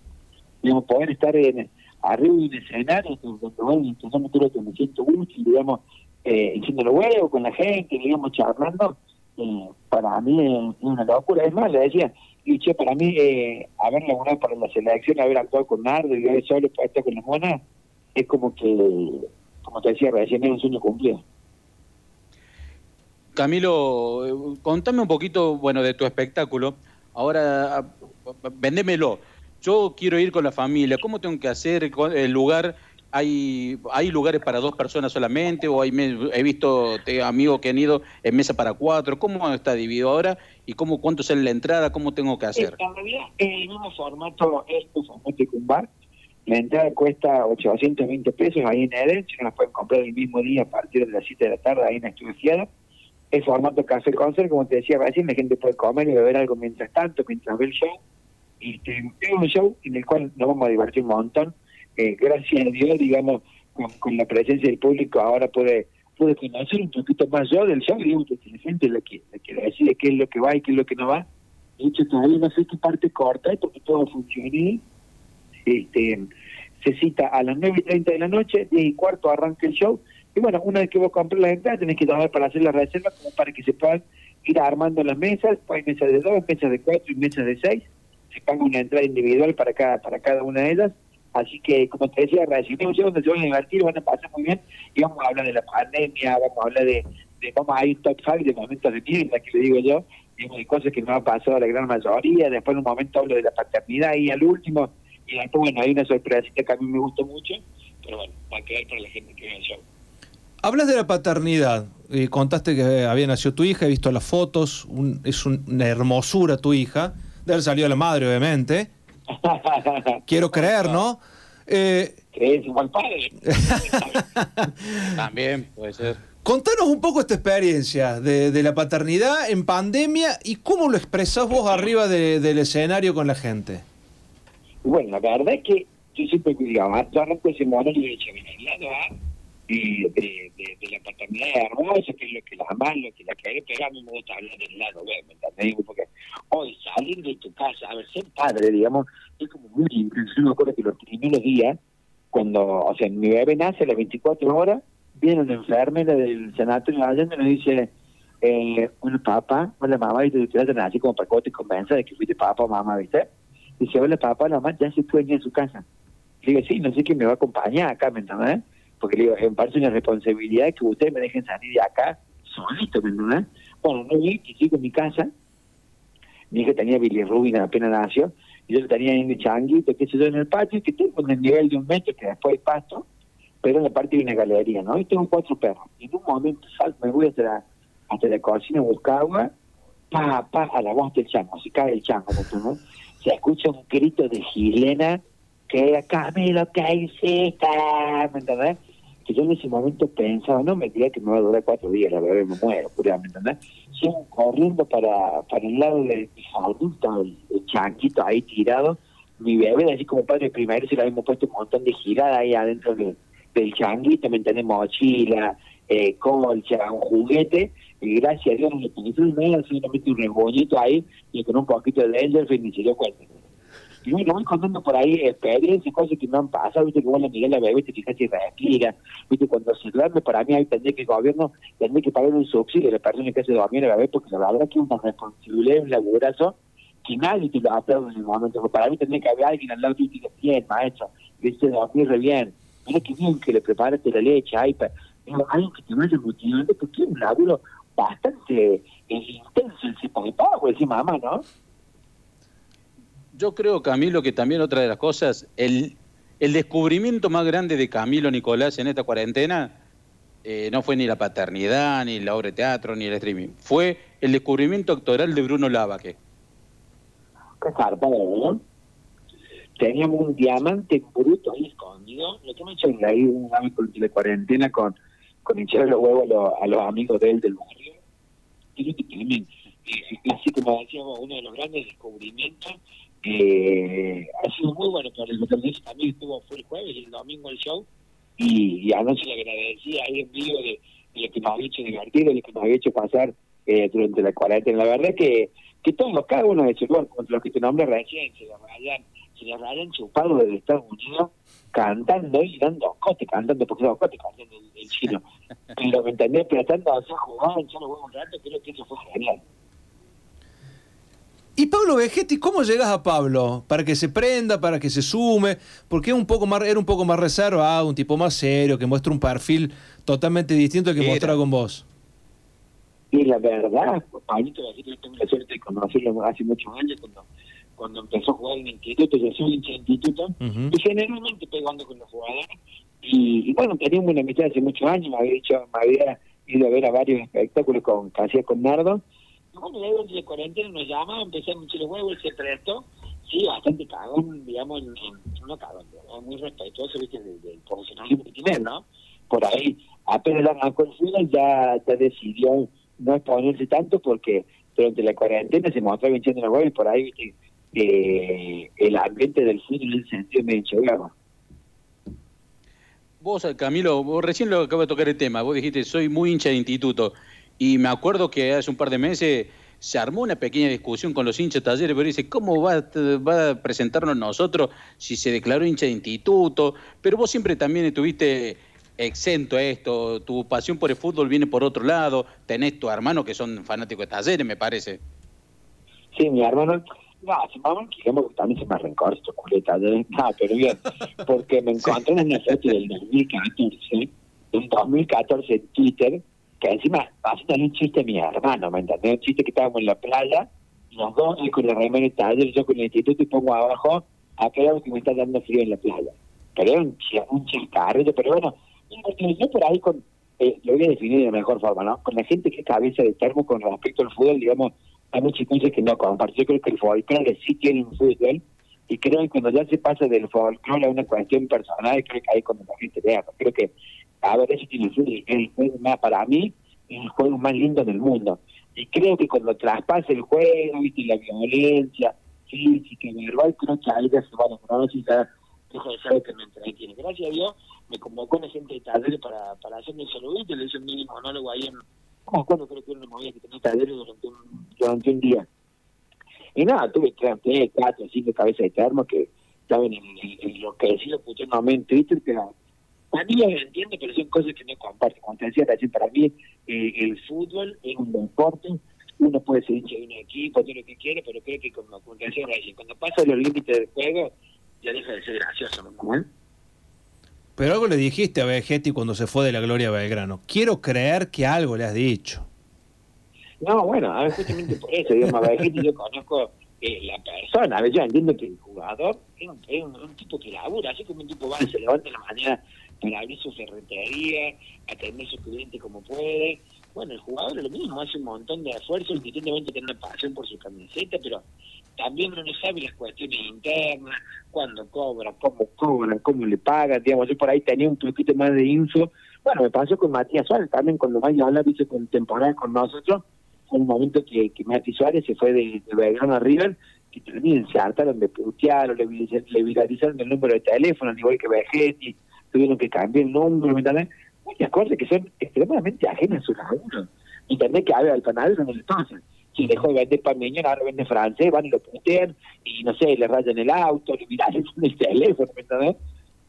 Digamos, poder estar en, arriba de un escenario donde, bueno, yo me creo que me siento útil, digamos, eh, los huevos con la gente, digamos, charlando, eh, para mí es una locura. Es más, le decía, y che, para mí, eh, haber laburado para la selección, haber actuado con Nardo y haber solo estar con la mona, es como que, como te decía recién, es un sueño cumplido. Camilo, eh, contame un poquito, bueno, de tu espectáculo. Ahora, ah, vendémelo. Yo quiero ir con la familia. ¿Cómo tengo que hacer? ¿Cuál- ¿El lugar? ¿Hay, hay lugares para dos personas solamente? ¿O hay he visto amigos que han ido en mesa para cuatro? ¿Cómo está dividido ahora? ¿Y cómo cuánto sale la entrada? ¿Cómo tengo que hacer? En realidad, el mismo formato es un formato un bar. La entrada cuesta 820 pesos ahí en Eden. Si no las pueden comprar el mismo día a partir de las 7 de la tarde ahí en Fiada. Es formato café concert, como te decía recién, la gente puede comer y beber algo mientras tanto, mientras ve el show. Este, es un show en el cual nos vamos a divertir un montón. Eh, gracias a Dios, digamos, con, la presencia del público ahora puede pude conocer un poquito más yo del show, digamos, que la gente es la que, la que decide qué es lo que va y qué es lo que no va. De hecho, todavía no sé qué parte corta, porque todo funciona. Este, se cita a las 9 y 30 de la noche, 10 y cuarto arranca el show. Y bueno, una vez que vos compras las entradas, tenés que llamar para hacer la reserva, como para que se puedan ir armando las mesas. Pues hay mesas de dos, mesas de cuatro y mesas de seis. Se paga una entrada individual para cada, para cada una de ellas. Así que, como te decía, recibimos donde se van a divertir, van a pasar muy bien. Y vamos a hablar de la pandemia, vamos a hablar de, de vamos a ir top 5 de momentos de mierda, que le digo yo, de cosas que no han pasado a la gran mayoría. Después, en un momento, hablo de la paternidad y al último. Y después, bueno, hay una sorpresita que a mí me gustó mucho, pero bueno, va a quedar para la gente que ve el show. Hablas de la paternidad. Eh, contaste que había nacido tu hija, he visto las fotos. un- es un- una hermosura tu hija. De haber salido la madre, obviamente. Quiero creer, ¿no? Eh, ¿Crees igual padre? También puede ser. Contanos un poco esta experiencia de, de la paternidad en pandemia y cómo lo expresás vos arriba de- del escenario con la gente. Bueno, la verdad es que yo siempre que digamos, yo arranco ese modelo y he dicho, mira, y de, de, de la paternidad hermosa, que es lo que la amas, lo que la a mí me gusta hablar del lado B, ¿me Porque hoy salir de tu casa, a ver, ser padre, digamos, es como muy. Yo me acuerdo que los primeros días cuando, o sea, mi bebé nace a las 24 horas, viene una enfermera del sanatorio allá y me dice, eh, hola papá, hola mamá, y te tratan así como para que te convenza de que fuiste papá o mamá, ¿viste? Dice, hola papá, la mamá ya se dueña de su casa. Digo, sí, no sé quién me va a acompañar acá, ¿me entendés? Porque le digo, me parece una responsabilidad que ustedes me dejen salir de acá solito, ¿me entendés? Bueno, no vi que en mi casa, mi hija tenía bilirrubina apenas nació, y yo le tenía en mi changuito, que se yo, en el patio, que tengo en el nivel de un metro, que después hay pasto, pero en la parte de una galería, ¿no? Y tengo cuatro perros. Y en un momento salto, me voy hasta la, hasta la cocina a buscar agua, pa, pa, a la voz del chango, se cae el chango, ¿me entendés? Se escucha un grito de Gilena, que era Camilo, ¿qué hiciste? ¿Me entendés? Que yo en ese momento pensaba, no me diga que me va a durar cuatro días, la bebé me muero, pura, ¿me entendés? Sigo corriendo para, para el lado de mi jardín, el, el chanquito ahí tirado, mi bebé, así como padre primero, se le habíamos puesto un montón de giradas ahí adentro de- del changuito, ¿me entendés? Mochila, eh, colcha, un juguete, y gracias a Dios nada, solamente un rebollito ahí, y con un poquito de Enderfin ni se dio cuenta. Y bueno, voy contando por ahí experiencias, cosas que me han pasado, viste que mirás a la bebé, te fijas si respira, viste, cuando se duerme, para mí ahí tendría que el gobierno tendría que pagar un subsidio a la persona que hace dormir la bebé, porque la verdad que es una responsabilidad, un laburazo, que nadie te lo aplaude en el momento, para mí tendría que haber alguien al lado tuyo que diga, bien, maestro, viste, dormir re bien, mira que bien que le preparaste la leche, ahí, digo, algo que te vaya motivando, porque es un laburo bastante eh, intenso el tipo de pago, decir mamá, ¿no? Yo creo, Camilo, que también otra de las cosas, el, el descubrimiento más grande de Camilo Nicolás en esta cuarentena eh, no fue ni la paternidad, ni la obra de teatro, ni el streaming. Fue el descubrimiento actoral de Bruno Lavaque. Qué zarpado, ¿no? Teníamos un diamante bruto ahí escondido. Lo que hemos hecho es ahí un hábito de cuarentena con, con hinchar los huevos a los, a los amigos de él del barrio. Y que también, eh, así como decíamos, uno de los grandes descubrimientos eh, ha sido muy bueno para el Betelgeuse también estuvo fue el jueves y el domingo el show y, y anoche le agradecía ahí en vivo de, de lo que nos había hecho divertir, de lo que nos había hecho pasar eh, durante la cuarentena. La verdad que, que todos, cada uno de esos contra los que te nombré recién, se los rayan, se los rayan chupado desde Estados Unidos cantando y dando cote, cantando, porque los cote cantando el, el chino. Pero me entendés, tratando de hacer jugar, echar los huevos un rato, creo que eso fue genial. Y Pablo Vegetti, ¿cómo llegas a Pablo? Para que se prenda, para que se sume, porque es un poco más, era un poco más reservado, un tipo más serio, que muestra un perfil totalmente distinto al que Era. mostraba con vos. Y la verdad, Pablito yo tengo la suerte de conocerlo hace muchos años, cuando, cuando empezó a jugar en el instituto, yo soy hincha de instituto, y generalmente pegando con los jugadores. Y, y bueno, teníamos una amistad hace muchos años, me había dicho, me había ido a ver a varios espectáculos con, que hacía con Nardo. Y bueno, luego de cuarentena nos llama, empecé a muchos los huevos, se prestó. Sí, bastante cagón, digamos, en, no cagón, digamos, muy respetuoso, viste, del, del profesionalismo que tiene, ¿no? Por ahí, apenas la arrancó el fútbol, ya, ya decidió no exponerse tanto porque durante la cuarentena se mostraba hinchando los huevos y por ahí, viste, eh, el ambiente del fútbol en ese sentido me enchegaba. Vos, Camilo, vos recién lo acabo de tocar el tema. Vos dijiste, soy muy hincha de instituto. Y me acuerdo que hace un par de meses se armó una pequeña discusión con los hinchas de talleres, pero dice, ¿cómo va, a- va a presentarnos nosotros si se declaró hincha de instituto? Pero vos siempre también estuviste exento a esto, tu pasión por el fútbol viene por otro lado, tenés tu hermano que son fanáticos de talleres, me parece. Sí, mi hermano, no, se me digamos que también se me arrancó esto, culeta, de, no, pero bien, porque me encontré en una foto del 2014, del 2014 en Twitter, que encima haciendo un chiste a mi hermano, ¿me entendés? Un chiste que estábamos en la playa, los dos, él con la remera de taller, yo con el instituto, y pongo abajo, aquello que me está dando frío en la playa. Pero era un, un chistarrillo, pero bueno, yo por ahí con, eh, lo voy a definir de la mejor forma, ¿no? Con la gente que cabeza de termo con respecto al fútbol, digamos, hay muchas cosas que no comparto. Yo creo que el folclore sí tiene un fútbol, y creo que cuando ya se pasa del folclore a una cuestión personal, creo que ahí cuando la gente vea, creo que, a ver, eso tiene es el juego más, para mí, el juego más lindo del mundo. Y creo que cuando traspasa el juego, viste, la violencia física y verbal, creo que ahí ya se va a lograr y ya dejo de ser que me entretiene. Gracias a Dios, me convocó una gente de talleres para, hacerme el saludito, le hice un mini monólogo ahí en, como cuando creo que era una movida que tenía talleres durante un, día. Y nada, tuve tres, cuatro, cinco cabezas de termo que, estaban en, en- en lo que decía puteándome en Twitter, pero a mí los entiendo, pero son cosas que no comparto. Como te decía recién, para mí eh, el fútbol es un deporte, uno puede ser hincha de un equipo, todo lo que quiere, pero creo que como, como te decía recién, cuando pasa los límites del juego, ya deja de ser gracioso, ¿no? Pero algo le dijiste a Vegetti cuando se fue de la Gloria a Belgrano. Quiero creer que algo le has dicho. No, bueno, a ver, justamente por eso, digamos, a Vegetti yo conozco eh, la persona, a ver, yo entiendo que el jugador es un, es un- un tipo que labura, así como un tipo va, se levanta en la mañana para abrir su ferretería, atender a su cliente como puede. Bueno, el jugador es lo mismo, hace un montón de esfuerzos, indistintamente tiene una pasión por su camiseta, pero también uno no sabe las cuestiones internas, cuándo cobra, cómo cobran, cómo le pagan, digamos, yo por ahí tenía un poquito más de info. Bueno, me pasó con Matías Suárez también, cuando Mayo habla, dice con temporada con nosotros, fue un momento que, Mati Suárez se fue de, de Belgrano a River, que también se hartaron de putear, le, le viralizaron el número de teléfono, al igual que Vegetti, tuvieron que cambiar el número, ¿me entendés? Muchas cosas que son extremadamente ajenas a su laburo. Y también que a ver, al panadero no le pasa. Si dejó de vender pan miñón, ahora vende francés, van y lo putean, y no sé, le rayan el auto, le viralizan el teléfono, ¿me entendés?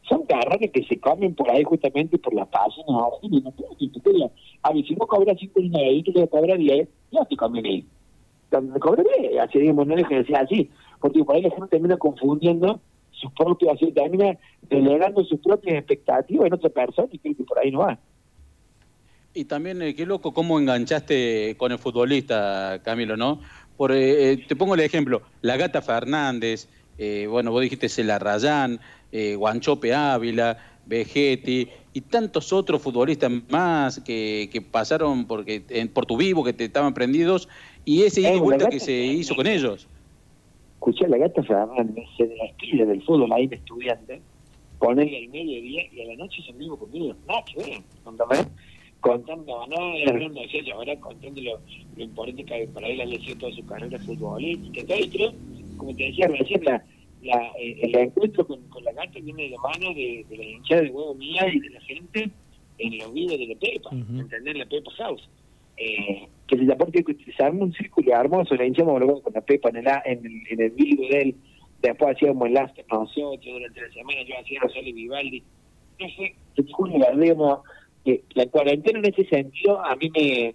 Son garrones que se comen por ahí justamente por la página ahora. Y no puedo putea. A ver, si vos cobras 5 líneas ahí, tú le cobras 10, ya te conviene. Cobre 10, así digamos, no deje de ser así. Porque por ahí la gente termina confundiendo sus propios, así termina delegando sus propias expectativas en otra persona y creo que por ahí no va. Y también, eh, qué loco, cómo enganchaste con el futbolista, Camilo, ¿no? Por, eh, eh, te pongo el ejemplo, la Gata Fernández, eh, bueno, vos dijiste Celarrayán, eh, Guanchope Ávila, Vegetti y tantos otros futbolistas más que, que pasaron porque, en, por tu vivo, que te estaban prendidos, y ese ida y vuelta que se hizo con ellos. Escuché a la gata Fernández se despide del fútbol ahí de estudiante, ponerle al mediodía y a la noche se vivo conmigo. Nada que ver. Contando, era hablando de ahora contando lo, lo importante que para él había sido toda su carrera futbolística. Todo esto, como te decía recién, la, la, eh, el encuentro con, con la gata viene de la mano de, de la hinchada de huevo mía y de la gente en los videos de la Pepa, ¿entendés? La Pepa House. Eh, que se porque se arma un círculo hermoso, la hinchamos luego con la Pepa en el, en el, en el video de él, después hacíamos after nosotros, durante la semana yo hacía Rosario Vivaldi, no sé, te juro, digamos, que la cuarentena en ese sentido a mí me,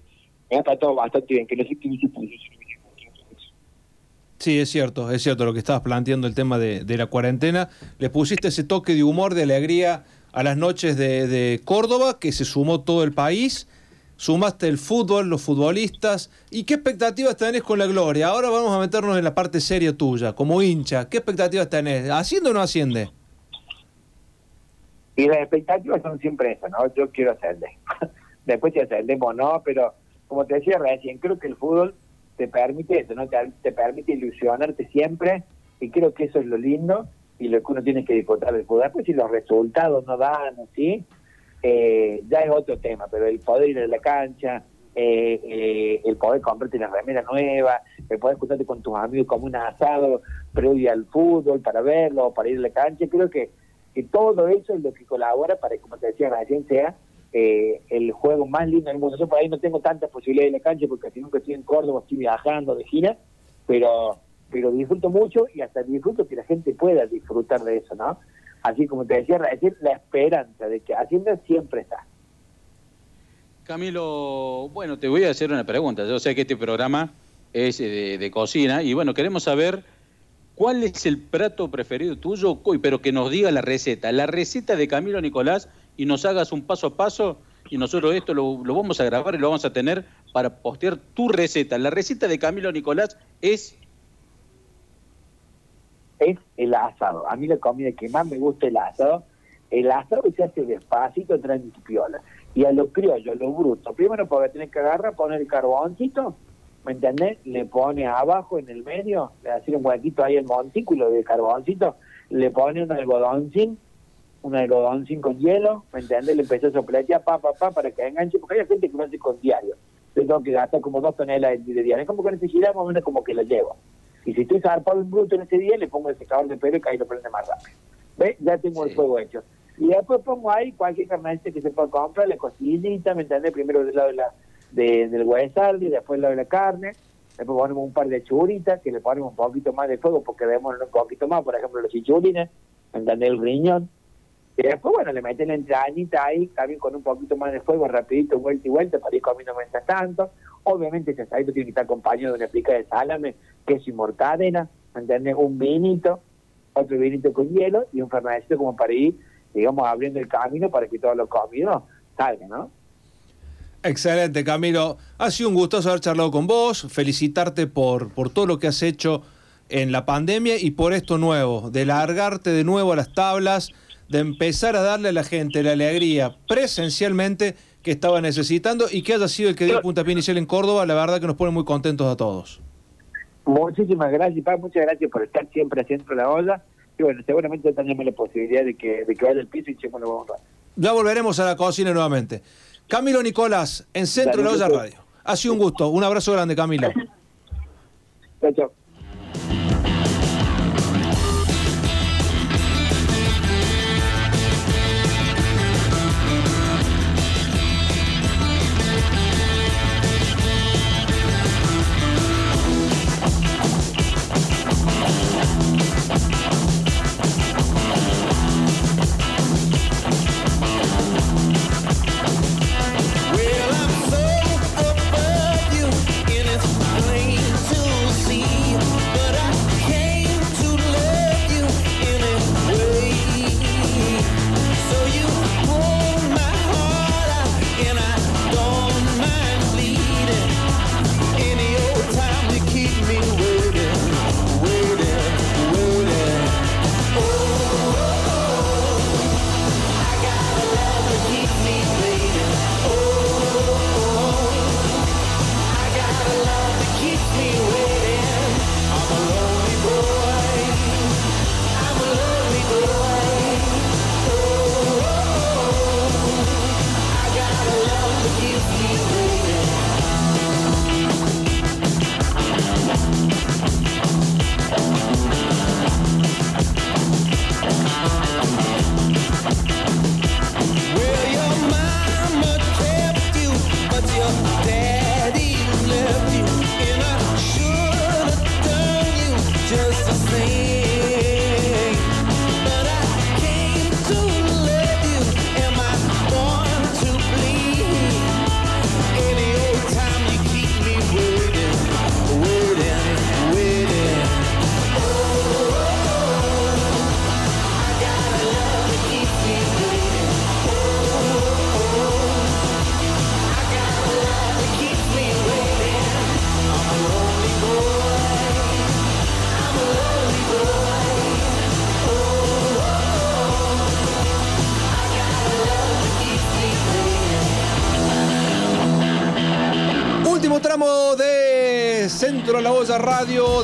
me ha tratado bastante bien, que no sé qué dice por. Sí, es cierto, es cierto lo que estabas planteando el tema de, de la cuarentena. Le pusiste ese toque de humor, de alegría a las noches de Córdoba, que se sumó todo el país. Sumaste el fútbol, los futbolistas. ¿Y qué expectativas tenés con la gloria? Ahora vamos a meternos en la parte seria tuya, como hincha. ¿Qué expectativas tenés? ¿Asciende o no asciende? Y las expectativas son siempre esas, ¿no? Yo quiero ascender. Después si ascendemos no, pero como te decía recién, creo que el fútbol te permite eso, ¿no? Te, te permite ilusionarte siempre y creo que eso es lo lindo y lo que uno tiene que disfrutar del fútbol. Después si los resultados no dan, ¿sí? Eh, ya es otro tema, pero el poder ir a la cancha, eh, eh, el poder comprarte una remera nueva, el poder juntarte con tus amigos como un asado previo al fútbol para verlo, para ir a la cancha, creo que, que todo eso es lo que colabora para que, como te decía recién, sea eh, el juego más lindo del mundo. Yo por ahí no tengo tantas posibilidades de la cancha porque si nunca estoy en Córdoba, estoy viajando de gira, pero pero disfruto mucho y hasta disfruto que la gente pueda disfrutar de eso, ¿no? Así como te decía recién, la esperanza de que Hacienda siempre está. Camilo, bueno, te voy a hacer una pregunta. Yo sé que este programa es eh, de, de cocina y bueno, queremos saber cuál es el plato preferido tuyo, Uy, pero que nos diga la receta, la receta de Camilo Nicolás y nos hagas un paso a paso y nosotros esto lo, lo vamos a grabar y lo vamos a tener para postear tu receta. La receta de Camilo Nicolás es es el asado. A mí la comida que más me gusta es el asado. El asado se hace despacito, tranqui piola. Y a lo criollo, a lo bruto. Primero porque tenés que agarrar, poner el carboncito, ¿me entendés? Le pone abajo en el medio, le hace un huequito ahí el montículo de carboncito, le pone un algodoncín, un algodoncín con hielo, ¿me entendés? Le empezó a sopletear, pa, pa, pa, para que enganche, porque hay gente que lo hace con diario. Yo tengo que gastar como dos toneladas de diario. Es como que necesitamos menos como que lo llevo. Y si estoy zarpado en bruto en ese día, le pongo el secador de pelo y ahí lo prende más rápido. ¿Ves? Ya tengo el fuego hecho. Y después pongo ahí cualquier carnecita que se pueda comprar, la costillita, ¿me entiendes? Primero del lado de la, de, del huesal y después del lado de la carne. después ponemos un par de churitas que le ponemos un poquito más de fuego porque debemos un poquito más, por ejemplo, los chichurines, ¿entendés? El riñón. Y después, bueno, le meten la entrañita ahí, también con un poquito más de fuego, rapidito, vuelta y vuelta, para ir comiendo mientras tanto. Obviamente ese asadito tiene que estar acompañado de una pica de salame, queso y mortadela, ¿entendés? Un vinito, otro vinito con hielo y un fernandito como para ir, digamos, abriendo el camino para que todos los comidos salgan, ¿no? Excelente, Camilo. Ha sido un gustoso haber charlado con vos, felicitarte por, por todo lo que has hecho en la pandemia y por esto nuevo, de largarte de nuevo a las tablas, de empezar a darle a la gente la alegría presencialmente que estaba necesitando y que haya sido el que dio el puntapié inicial en Córdoba, la verdad que nos pone muy contentos a todos. Muchísimas gracias, Pa, muchas gracias por estar siempre haciendo la olla. Y bueno, seguramente tenemos la posibilidad de que, de que vaya al piso y echemos la bomba. Ya volveremos a la cocina nuevamente. Camilo Nicolás, en Centro de la Olla Radio. Ha sido un gusto. Un abrazo grande, Camilo. Chao,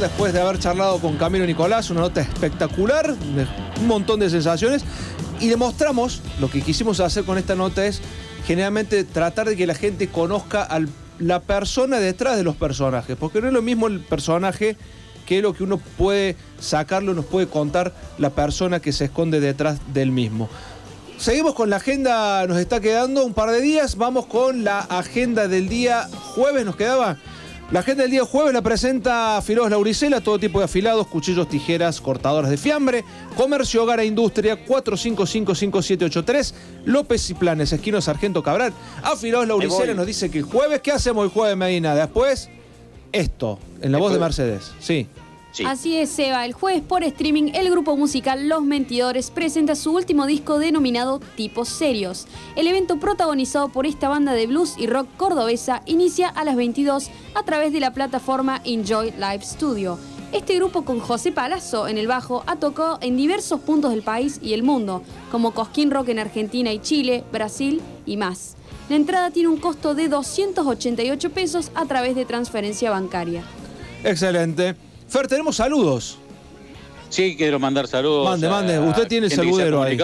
después de haber charlado con Camilo Nicolás, una nota espectacular, un montón de sensaciones, y demostramos, lo que quisimos hacer con esta nota es generalmente tratar de que la gente conozca a la persona detrás de los personajes, porque no es lo mismo el personaje que lo que uno puede sacarlo, nos puede contar la persona que se esconde detrás del mismo. Seguimos con la agenda, nos está quedando un par de días. Vamos con la agenda del día jueves, nos quedaba. La agenda del día jueves la presenta Afilados Lauricela, todo tipo de afilados, cuchillos, tijeras, cortadoras de fiambre, comercio, hogar e industria, 4555-5783, López y Planes, esquino Sargento Cabral. Afilados Lauricela voy. nos dice que el jueves, ¿qué hacemos el jueves, Medina? Después, esto, en la voz de Mercedes. Sí. Así es, Seba. El jueves por streaming, el grupo musical Los Mentidores presenta su último disco denominado Tipos Serios. El evento protagonizado por esta banda de blues y rock cordobesa inicia a las 22 a través de la plataforma Enjoy Live Studio. Este grupo con José Palazzo en el bajo ha tocado en diversos puntos del país y el mundo, como Cosquín Rock en Argentina y Chile, Brasil y más. La entrada tiene un costo de 288 pesos a través de transferencia bancaria. Excelente. Fer, tenemos saludos. Sí, quiero mandar saludos. Mande, a- mande. Usted tiene el saludero ahí.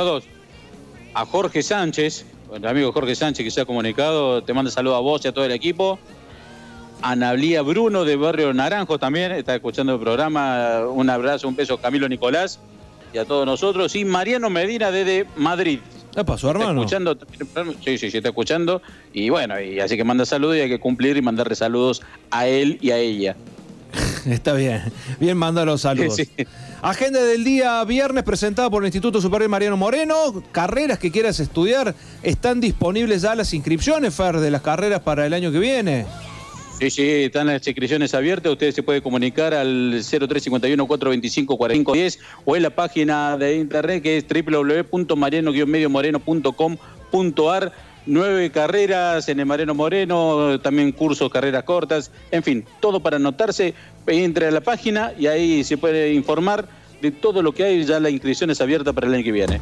A Jorge Sánchez, el amigo Jorge Sánchez que se ha comunicado, te manda saludos a vos y a todo el equipo. A Nablía Bruno de Barrio Naranjo también, está escuchando el programa. Un abrazo, un beso Camilo Nicolás y a todos nosotros. Y Mariano Medina desde Madrid. ¿Qué pasó, Está hermano? escuchando, sí, sí, sí, está escuchando. Y bueno, y así que manda saludos y hay que cumplir y mandarle saludos a él y a ella. Está bien. Bien, manda los saludos. Sí. Agenda del día viernes presentada por el Instituto Superior Mariano Moreno. Carreras que quieras estudiar. Están disponibles ya las inscripciones, Fer, de las carreras para el año que viene. Sí, sí, están las inscripciones abiertas. Usted se puede comunicar al 0351-425-4510 o en la página de internet que es www.mariano-mediomoreno.com.ar. Nueve carreras en el Mariano Moreno, también cursos, carreras cortas, en fin, todo para anotarse. Entre a la página y ahí se puede informar de todo lo que hay. Ya la inscripción es abierta para el año que viene.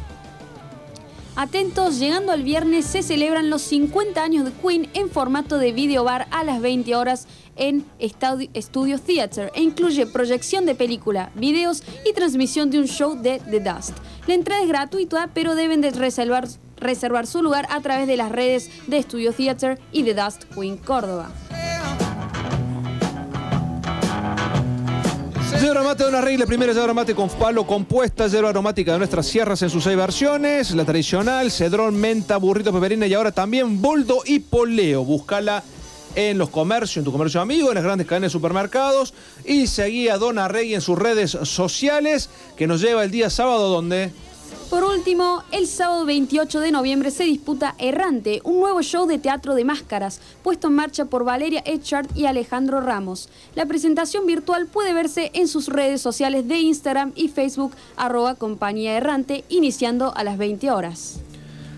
Atentos, llegando al viernes se celebran los 50 años de Queen en formato de videobar a las 20 horas en Studio Theater e incluye proyección de película, videos y transmisión de un show de The Dust. La entrada es gratuita, pero deben de reservar, reservar su lugar a través de las redes de Studio Theater y The Dust Queen Córdoba. Yerba mate de una regla, primera yerba mate con palo compuesta, yerba aromática de nuestras sierras en sus seis versiones, la tradicional, cedrón, menta, burrito, peperina y ahora también boldo y poleo. Búscala en los comercios, en tu comercio amigo, en las grandes cadenas de supermercados y seguí a Dona Regui en sus redes sociales que nos lleva el día sábado donde... Por último, el sábado 28 de noviembre se disputa Errante, un nuevo show de teatro de máscaras, puesto en marcha por Valeria Echard y Alejandro Ramos. La presentación virtual puede verse en sus redes sociales de Instagram y Facebook, arroba compañía errante, iniciando a las 20 horas.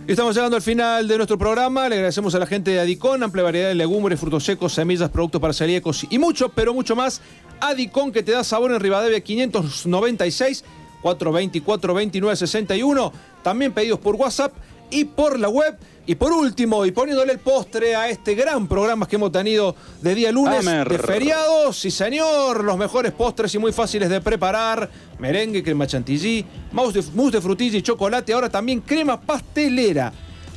Estamos llegando al final de nuestro programa. Le agradecemos a la gente de Adicón, amplia variedad de legumbres, frutos secos, semillas, productos para celíacos y mucho, pero mucho más. Adicón que te da sabor en Rivadavia 596 424 29 61. También pedidos por WhatsApp y por la web. Y por último, y poniéndole el postre a este gran programa que hemos tenido de día lunes, Amer. de feriado, sí señor, los mejores postres y muy fáciles de preparar, merengue, crema chantilly, mousse de, mousse de frutilla y chocolate, ahora también crema pastelera.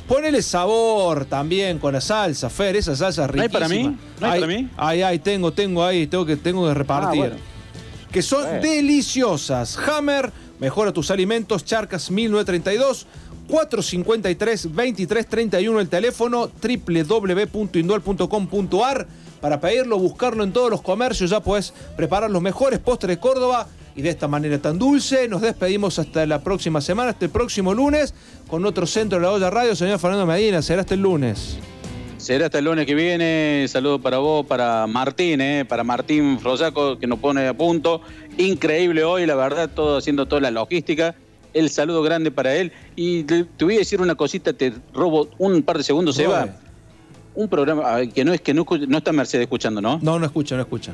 Ponele sabor también con la salsa, Fer, esa salsa ¿No hay riquísima. para mí? ¿No hay para mí? Ay, ay, tengo, tengo ahí, tengo que, tengo que repartir. Ah, bueno. Que son Bueno. deliciosas. Hammer, mejora tus alimentos, Charcas 1932. 453-2331 el teléfono www.indual.com.ar para pedirlo, buscarlo en todos los comercios, ya puedes preparar los mejores postres de Córdoba y de esta manera tan dulce. Nos despedimos hasta la próxima semana, hasta el próximo lunes, con otro centro de la olla radio, señor Fernando Medina. Será hasta el lunes. Será hasta el lunes que viene. Saludo para vos, para Martín, eh, para Martín Frosaco, que nos pone a punto. Increíble hoy, la verdad, todo haciendo toda la logística. El saludo grande para él. Y te, te voy a decir una cosita, te robo un par de segundos. Seba. Un programa ah, que no es que no, no está Mercedes escuchando, ¿no? No, no escucha, no escucha.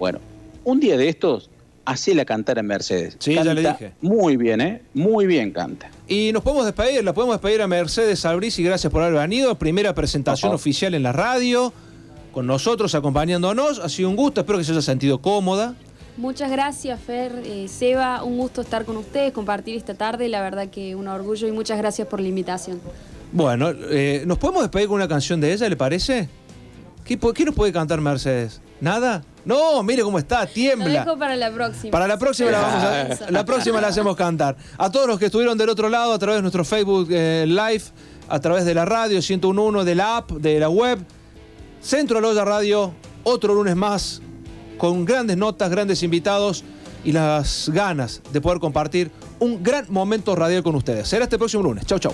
Bueno, un día de estos, hacela cantar a Mercedes. Sí, ya le dije. Muy bien, ¿eh? Muy bien canta. Y nos podemos despedir, la podemos despedir a Mercedes Albriz y gracias por haber venido. Primera presentación oficial en la radio, con nosotros, acompañándonos. Ha sido un gusto, espero que se haya sentido cómoda. Muchas gracias, Fer, eh, Seba, un gusto estar con ustedes, compartir esta tarde, la verdad que un orgullo y muchas gracias por la invitación. Bueno, eh, ¿nos podemos despedir con una canción de ella, le parece? ¿Qué, qué nos puede cantar Mercedes? ¿Nada? No, mire cómo está, Lo tiembla. dejo para la próxima. Para la próxima la vamos a, la próxima la hacemos cantar. A todos los que estuvieron del otro lado a través de nuestro Facebook eh, Live, a través de la radio 1011, de la app, de la web, Centro de la Olla Radio, otro lunes más, con grandes notas, grandes invitados y las ganas de poder compartir un gran momento radial con ustedes. Será este próximo lunes. Chau, chau.